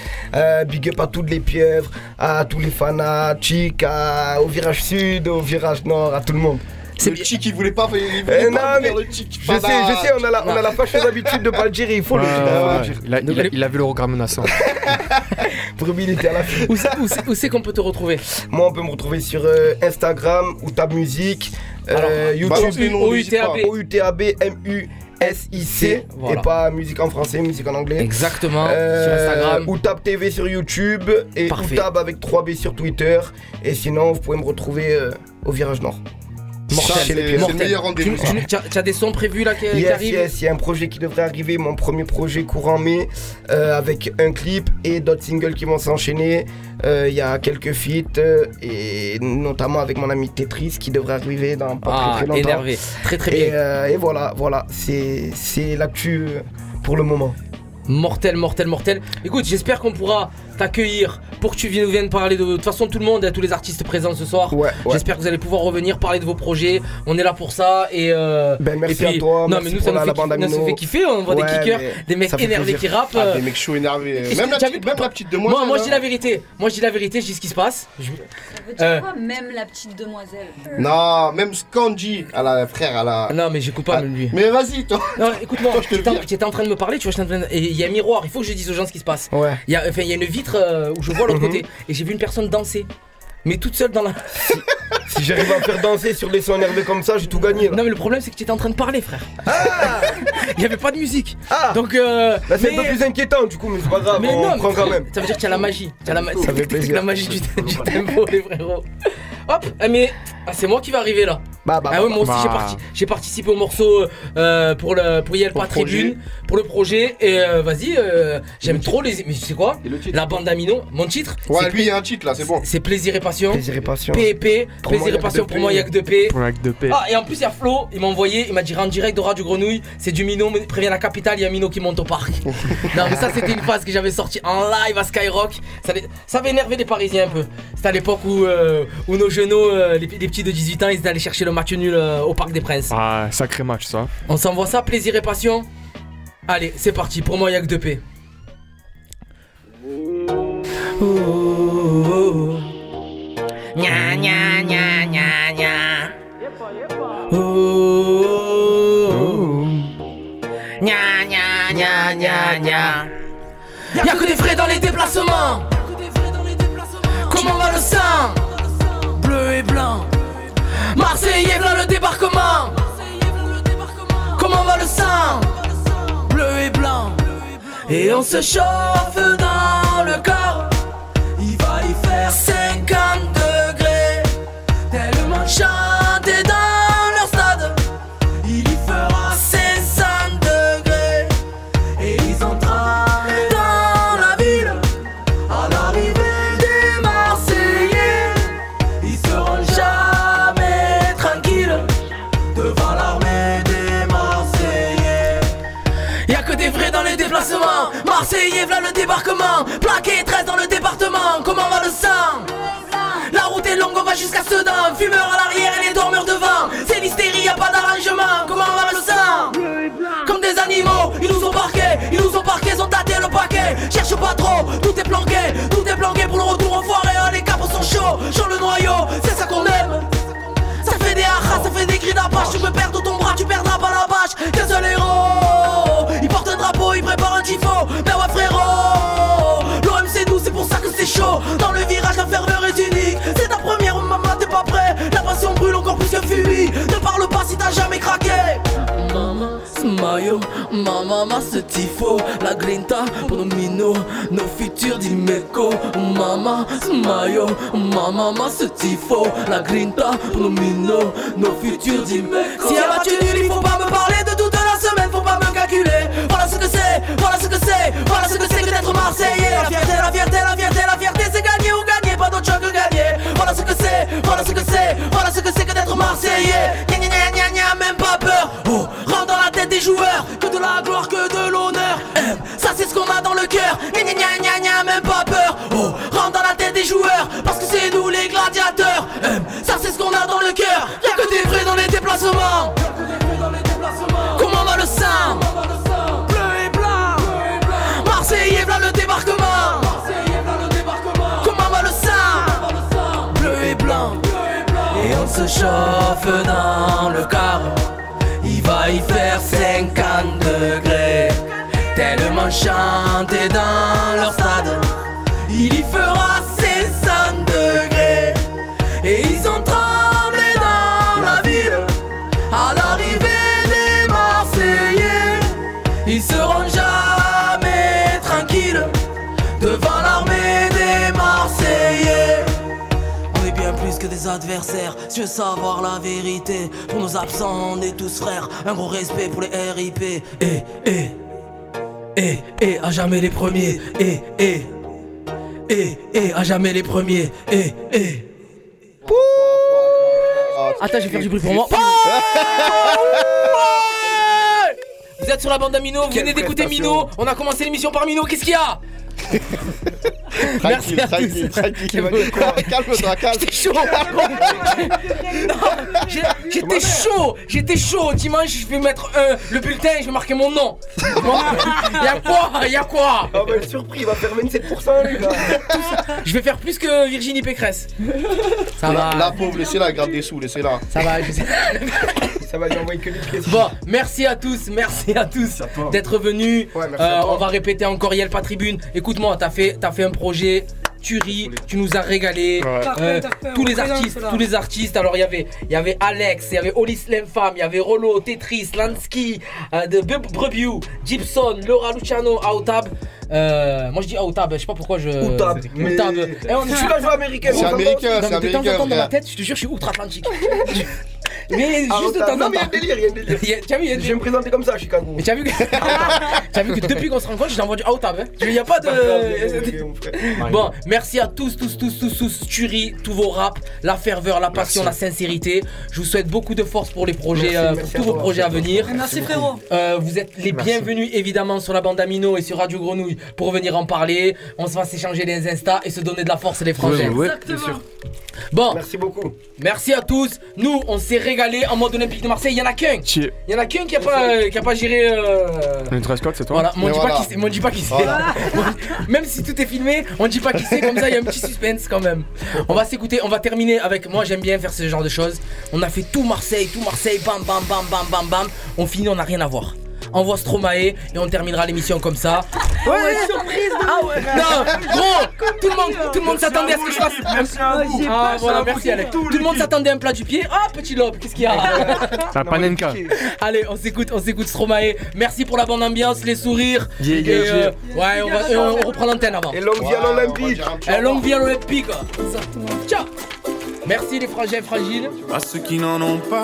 Big up à toutes les pieuvres, à tous les fanatiques, à- au virage sud, au virage nord, à tout le monde. Le chic, il voulait pas, il Eh voulait non, pas mais le chic. je sais, je sais, on a la, on a la fâcheuse habitude de pas le dire et il faut le dire. il faut le dire. il, a, il a- il a vu le regard menaçant. Promis, il était à la fin. Où c'est- où c'est- où c'est qu'on peut te retrouver? Moi, on peut me retrouver sur euh, Instagram, Outab Musique, euh, YouTube. OUTAB, M-U-S-I-C, Voilà. et pas musique en français, musique en anglais. Exactement, sur Instagram. Outab TV sur YouTube, et Parfait. Outab avec 3B sur Twitter, et sinon, vous pouvez me retrouver euh, au Virage Nord. Mortel. Les Pierres. Mortel. Tu- tu- tu as- des sons prévus là qui, qui Yes, arrivent yes, il y a un projet qui devrait arriver, mon premier projet courant mai, euh, avec un clip et d'autres singles qui vont s'enchaîner. Euh, Il y a quelques feats, euh, et notamment avec mon ami Tetris qui devrait arriver dans pas Ah, très, très longtemps. énervé. Très, très Et, bien. euh, et voilà, voilà, c'est c'est l'actu pour le moment. Mortel, mortel, mortel. Écoute, j'espère qu'on pourra t'accueillir pour que tu viennes, viennes parler de. De toute façon, tout le monde, tous les artistes présents ce soir. J'espère que vous allez pouvoir revenir parler de vos projets. On est là pour ça. Et euh, Ben, merci et puis- à toi, Non, merci mais nous, pour ça nous la- fait, la bande kiffer- ça nous fait kiffer. On voit Ouais, des kickers, des mecs ça énervés qui rappent. Ah, euh, des mecs chauds énervés. Même la petite- même la petite demoiselle, Moi, moi je dis la vérité. Moi, je dis la vérité. Je dis ce qui se passe. Je- Euh, Même la petite demoiselle. Non, même Skanji, à la frère, à la. Non, mais j'écoute pas même lui. Mais vas-y, toi. Non, écoute-moi, tu étais, en- train de me parler, tu vois, je suis en train de- et il y a un miroir, il faut que je dise aux gens ce qui se passe. Ouais. Il y a, enfin, il y a une vitre euh, où je vois l'autre Mhm. côté, et j'ai vu une personne danser, mais toute seule dans la. Si j'arrive à faire danser sur des sons énervés comme ça, j'ai tout gagné. là. Non, mais le problème, c'est que tu étais en train de parler, frère. Il y avait pas de musique. Ah Donc, euh, Là, c'est mais- un peu plus inquiétant du coup, mais c'est pas grave, mais on non, prend quand même. Ça veut dire qu'il y a la magie. Il y a la, ma- Ça fait plaisir. la magie du, du tempo, les frérots. Hop, ah, mais ah, c'est moi qui va arriver là. Bah, bah, ah ouais, bah, moi aussi bah. j'ai, parti- j'ai participé au morceau euh, pour le pour le projet. Tribune, pour le projet. Et euh, vas-y, euh, j'aime trop les. Mais tu sais quoi? La bande d'Amino, mon titre. Ouais, c'est lui, il y a un titre là, c'est bon. c'est Plaisir et Passion. Plaisir et passion. PEP, Plaisir et Passion pour moi, que deux P. Pour. Ah, et en plus, il y a Flo, il m'a envoyé, il m'a dit en direct de Radio Grenouille, c'est du Mino, mais prévient la capitale, il y a Mino qui monte au parc. non, mais ça, c'était une phase que j'avais sortie en live à Skyrock. Ça, ça avait énervé les Parisiens un peu. C'était à l'époque où, euh, où nos genoux, euh, les, les petits de 18 ans, ils étaient allés chercher le match nul euh, au Parc des Princes. Ah, sacré match ça. On s'envoie ça, plaisir et passion. Allez, c'est parti, pour moi, il y a que deux P. Nya nya nya nya nya. Oh. Nya nya nya nya nya. Y'a que des frais dans les déplacements. Comment va le sang? Et blanc. Marseillais, v'là le débarquement. Comment va le sang? Bleu et blanc. Et on se chauffe dans le corps. Il va y faire 50 degrés. Tellement chanter jusqu'à Sedan. Fumeur à l'arrière et les dormeurs devant. C'est l'hystérie, y'a pas d'arrangement. Comment va le sang Comme des animaux, ils nous ont parqués. Ils nous ont parqués, ils ont tâté le paquet. Cherche pas trop, tout est planqué. Tout est planqué pour le retour au foiré. Oh, les capes sont chauds, chaud le noyau. C'est ça qu'on aime. Ça fait des haras, ça fait des cris d'apache Tu peux perdre ton bras, tu perdras pas la vache Qu'un seul héros Il porte un drapeau, il prépare un tifo Ben ouais frérot L'OM c'est nous, c'est pour ça que c'est chaud Dans le virage, la ferveur est unique si t'as jamais craqué. Maman, Smayo, ma maman ce tifo. La grinta pour nos Nos futurs d'Imeco Maman, Smayo, ma maman ce tifo. La grinta pour nos Nos futurs d'Imeco Si elle match nul, il faut pas me parler de toute la semaine. Faut pas me calculer. Voilà ce que c'est, voilà ce que c'est Voilà ce que c'est que d'être Marseillais. La fierté, la fierté, la fierté, la fierté C'est pas d'autre choix que gagner. Voilà ce que c'est, voilà ce que c'est, voilà ce que c'est que d'être Marseillais. Gna gna gna gna même pas peur. Oh, rentre dans la tête des joueurs, que de la gloire, que de l'honneur. Euh, ça c'est ce qu'on a dans le cœur. Gna gna gna gna même pas peur. Oh, rentre dans la tête des joueurs, parce que c'est nous les gladiateurs. Euh, ça c'est ce qu'on a dans le cœur. Y'a que des vrais dans les déplacements. Comment va le sang? Bleu et blanc. Marseillais, voilà le débarquement. Se chauffe dans le car. Il va y faire 50 degrés. Tellement chanté dans leur stade. Adversaires, tu veux savoir la vérité. Pour nos absents, on est tous frères. Un gros respect pour les RIP. Eh, eh, eh, eh, à jamais les premiers. Eh, eh, eh, eh, à jamais les premiers. Eh, eh. Attends, je vais faire du bruit pour moi. Vous êtes sur la bande à Mino, vous Quelle venez d'écouter prestation. Mino. On a commencé l'émission par Mino, qu'est-ce qu'il y a? Merci à tous. tranquille, tranquille. Calme-toi, calme. J'étais chaud. Non, j'ai- J'étais chaud. J'étais chaud. Dimanche, je vais mettre un, le bulletin et je vais marquer mon nom. Y'a quoi? Y'a quoi? Ah bah surpris, il va faire 27% lui là. Je vais faire plus que Virginie Pécresse. Ça va. La pauvre, laissez-la, garde des sous, laissez-la. Ça va, je sais. Ça va lui envoyer que des pièces. Bon, merci à tous, merci à tous d'être venus. Euh, on va répéter encore Yel pas tribune. Écoute-moi, t'as fait, t'as fait un projet. Tu ris, tu nous as régalé. Ouais. Parfait, Euh, parfait, tous les artistes, tous les artistes. Alors il y avait, il y avait Alex, il y avait Olis l'infâme, il y avait Rollo, Tetris, Lansky, euh, de Brebiou, Gibson, Laura Luciano, Autab. Euh, moi je dis Autab, je sais pas pourquoi je. Outab, mais- Outab. Eh, on- Je suis là, je vois américain, C'est américain, c'est mais de temps en américain, temps dans ma tête, je te jure, je suis outre-Atlantique. mais Ah, juste de Outab. temps en Non, mais il y a un délire, il y a un délire. Il y a- Tu as vu, il y a Je vais me présenter comme ça à Chicago. mais tu as vu que, as vu que depuis qu'on se rencontre, je t'envoie du out hein. Il n'y a pas de. Bon, merci à tous, tous, tous, tous, tous. Tuerie, tous vos raps, la ferveur, la passion, Merci. la sincérité. Je vous souhaite beaucoup de force pour les projets, Merci, euh, pour tous vos toi, projets à venir. Merci, frérot. Euh, vous êtes les Merci. bienvenus évidemment sur la bande Amino et sur Radio Grenouille pour venir en parler. On se va s'échanger les Insta et se donner de la force les frangins. Ouais, bien sûr. Bon. Merci beaucoup. Merci à tous. Nous, on s'est régalé en mode Olympique de Marseille. Il y en a qu'un. Il y en a qu'un qui a pas, euh, qui a pas géré. euh, Une dress code, c'est toi Voilà, mais on dit voilà. pas qui c'est, on dit pas qui c'est. Voilà. Même si tout est filmé, on dit pas qui c'est, comme ça il y a un petit suspense quand même. On va s'écouter, on va terminer avec. Moi j'aime bien faire ce genre de choses. On a fait tout Marseille, tout Marseille, bam bam bam bam bam bam. On finit, on n'a rien à voir. Envoie Stromae et on terminera l'émission comme ça. Ouais, surprise de Ah ouais. Non, gros, tout le monde, tout le monde s'attendait à ce que je fasse. Merci à vous. Ah Merci voilà. Alex. Tout le monde s'attendait à un plat du pied. Ah petit lobe, qu'est-ce qu'il y a La panenka. Allez, on s'écoute, on s'écoute Stromae. Merci pour la bonne ambiance, les sourires. Yeah, Et, euh, yeah. ouais, on, va, et on- on reprend l'antenne avant. Et longue vie à l'Olympique. Et longue vie à l'Olympique. Ciao. Merci les frangins fragiles. À ceux qui n'en ont pas.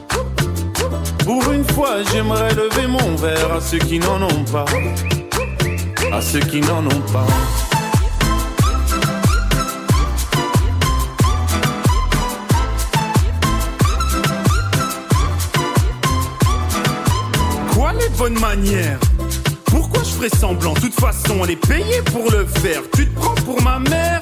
Pour une fois, j'aimerais lever mon verre à ceux qui n'en ont pas. À ceux qui n'en ont pas. Quoi les bonnes manières? Pourquoi je ferais semblant? De toute façon, elle est payée pour le faire. Tu te prends pour ma mère?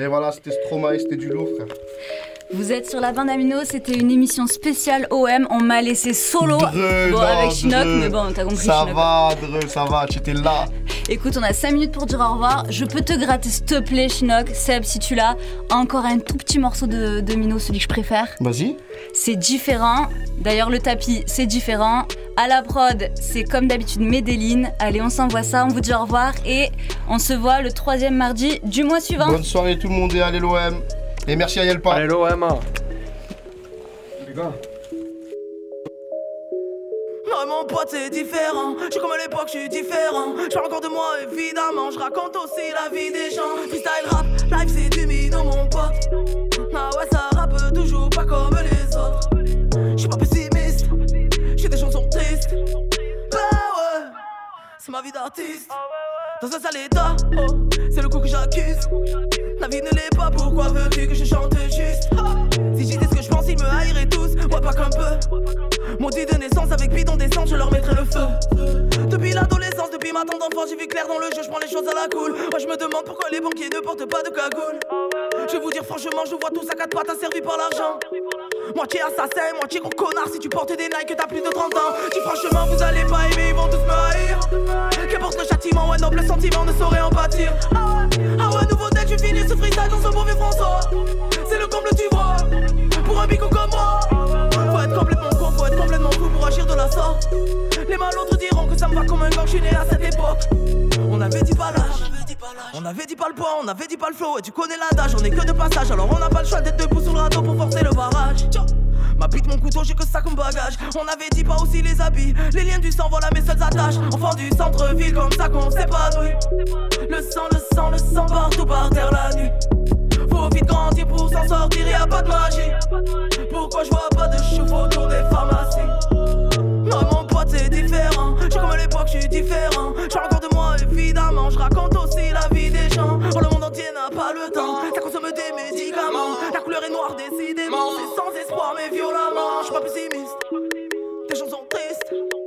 Et voilà, c'était Stromae, c'était du lourd, frère. Vous êtes sur la bande Amino, c'était une émission spéciale OM. On m'a laissé solo Dreux, bon, avec Chinook, Dreux. mais bon, t'as compris. Ça Chinook. va, Dreux, ça va, tu étais là. Écoute, on a 5 minutes pour dire au revoir. Je peux te gratter, s'il te plaît, Chinook. Seb, si tu l'as, encore un tout petit morceau de, de Mino, celui que je préfère. Vas-y. C'est différent. D'ailleurs, le tapis, c'est différent. À la prod, c'est comme d'habitude Medellin. Allez, on s'envoie ça, on vous dit au revoir et on se voit le troisième mardi du mois suivant. Bonne soirée tout le monde et allez l'OM. Et merci à Yelpa. Allez l'OM. Les gars. Non, mon pote, c'est différent. Je suis comme à l'époque, je suis différent. Je parle encore de moi, évidemment. Je raconte aussi la vie des gens. Freestyle rap, live, c'est du mino, mon pote. Ah ouais, ça rappe toujours pas comme les ma vie d'artiste. Dans un sale état, oh, c'est le coup que j'accuse. La vie ne l'est pas, pourquoi veux-tu que je chante juste? Si j'y dis ce que je pense, ils me haïraient tous, ouais pas qu'un peu. Maudit de naissance avec bidon d'essence, je leur mettrai le feu. Depuis l'adolescence, depuis ma tendre enfance, j'ai vu clair dans le jeu, je prends les choses à la cool. Moi je me demande pourquoi les banquiers ne portent pas de cagoule Je vais vous dire franchement, je vois tous à quatre pattes asservis par l'argent. Moitié assassin, moitié gros connard Si tu portes des Nike, t'as plus de 30 ans. Dis franchement, vous allez pas aimer, ils vont tous me haïr Qu'importe le châtiment, un noble sentiment ne saurait en pâtir Ah ouais, ah ouais, nouveau deck, je finis ce freestyle dans ce mauvais François. C'est le comble, tu vois Pour un bico comme moi. Faut être complètement con, faut être complètement fou pour agir de la sorte. Les malautres diront que ça me va comme un gang, je suis né à cette époque. On avait dit pas l'âge on avait dit pas le poids, on avait dit pas le flow. Et tu connais l'adage, on est que de passage. Alors on n'a pas le choix d'être debout sur le radeau pour forcer le barrage. Ma bite, mon couteau, j'ai que ça comme bagage. On avait dit pas aussi les habits. Les liens du sang, voilà mes seules attaches. Enfant du centre-ville, comme ça qu'on s'épanouit. Le sang, le sang, le sang partout par terre la nuit. Faut vite grandir pour s'en sortir, y a pas de magie. Pourquoi je vois pas de chouf autour des pharmacies? Non mon pote c'est différent. Suis comme l'époque, je suis différent L'heure est noire, décidément. C'est sans espoir, mais violemment. Je suis pas pessimiste. Tes gens sont tristes.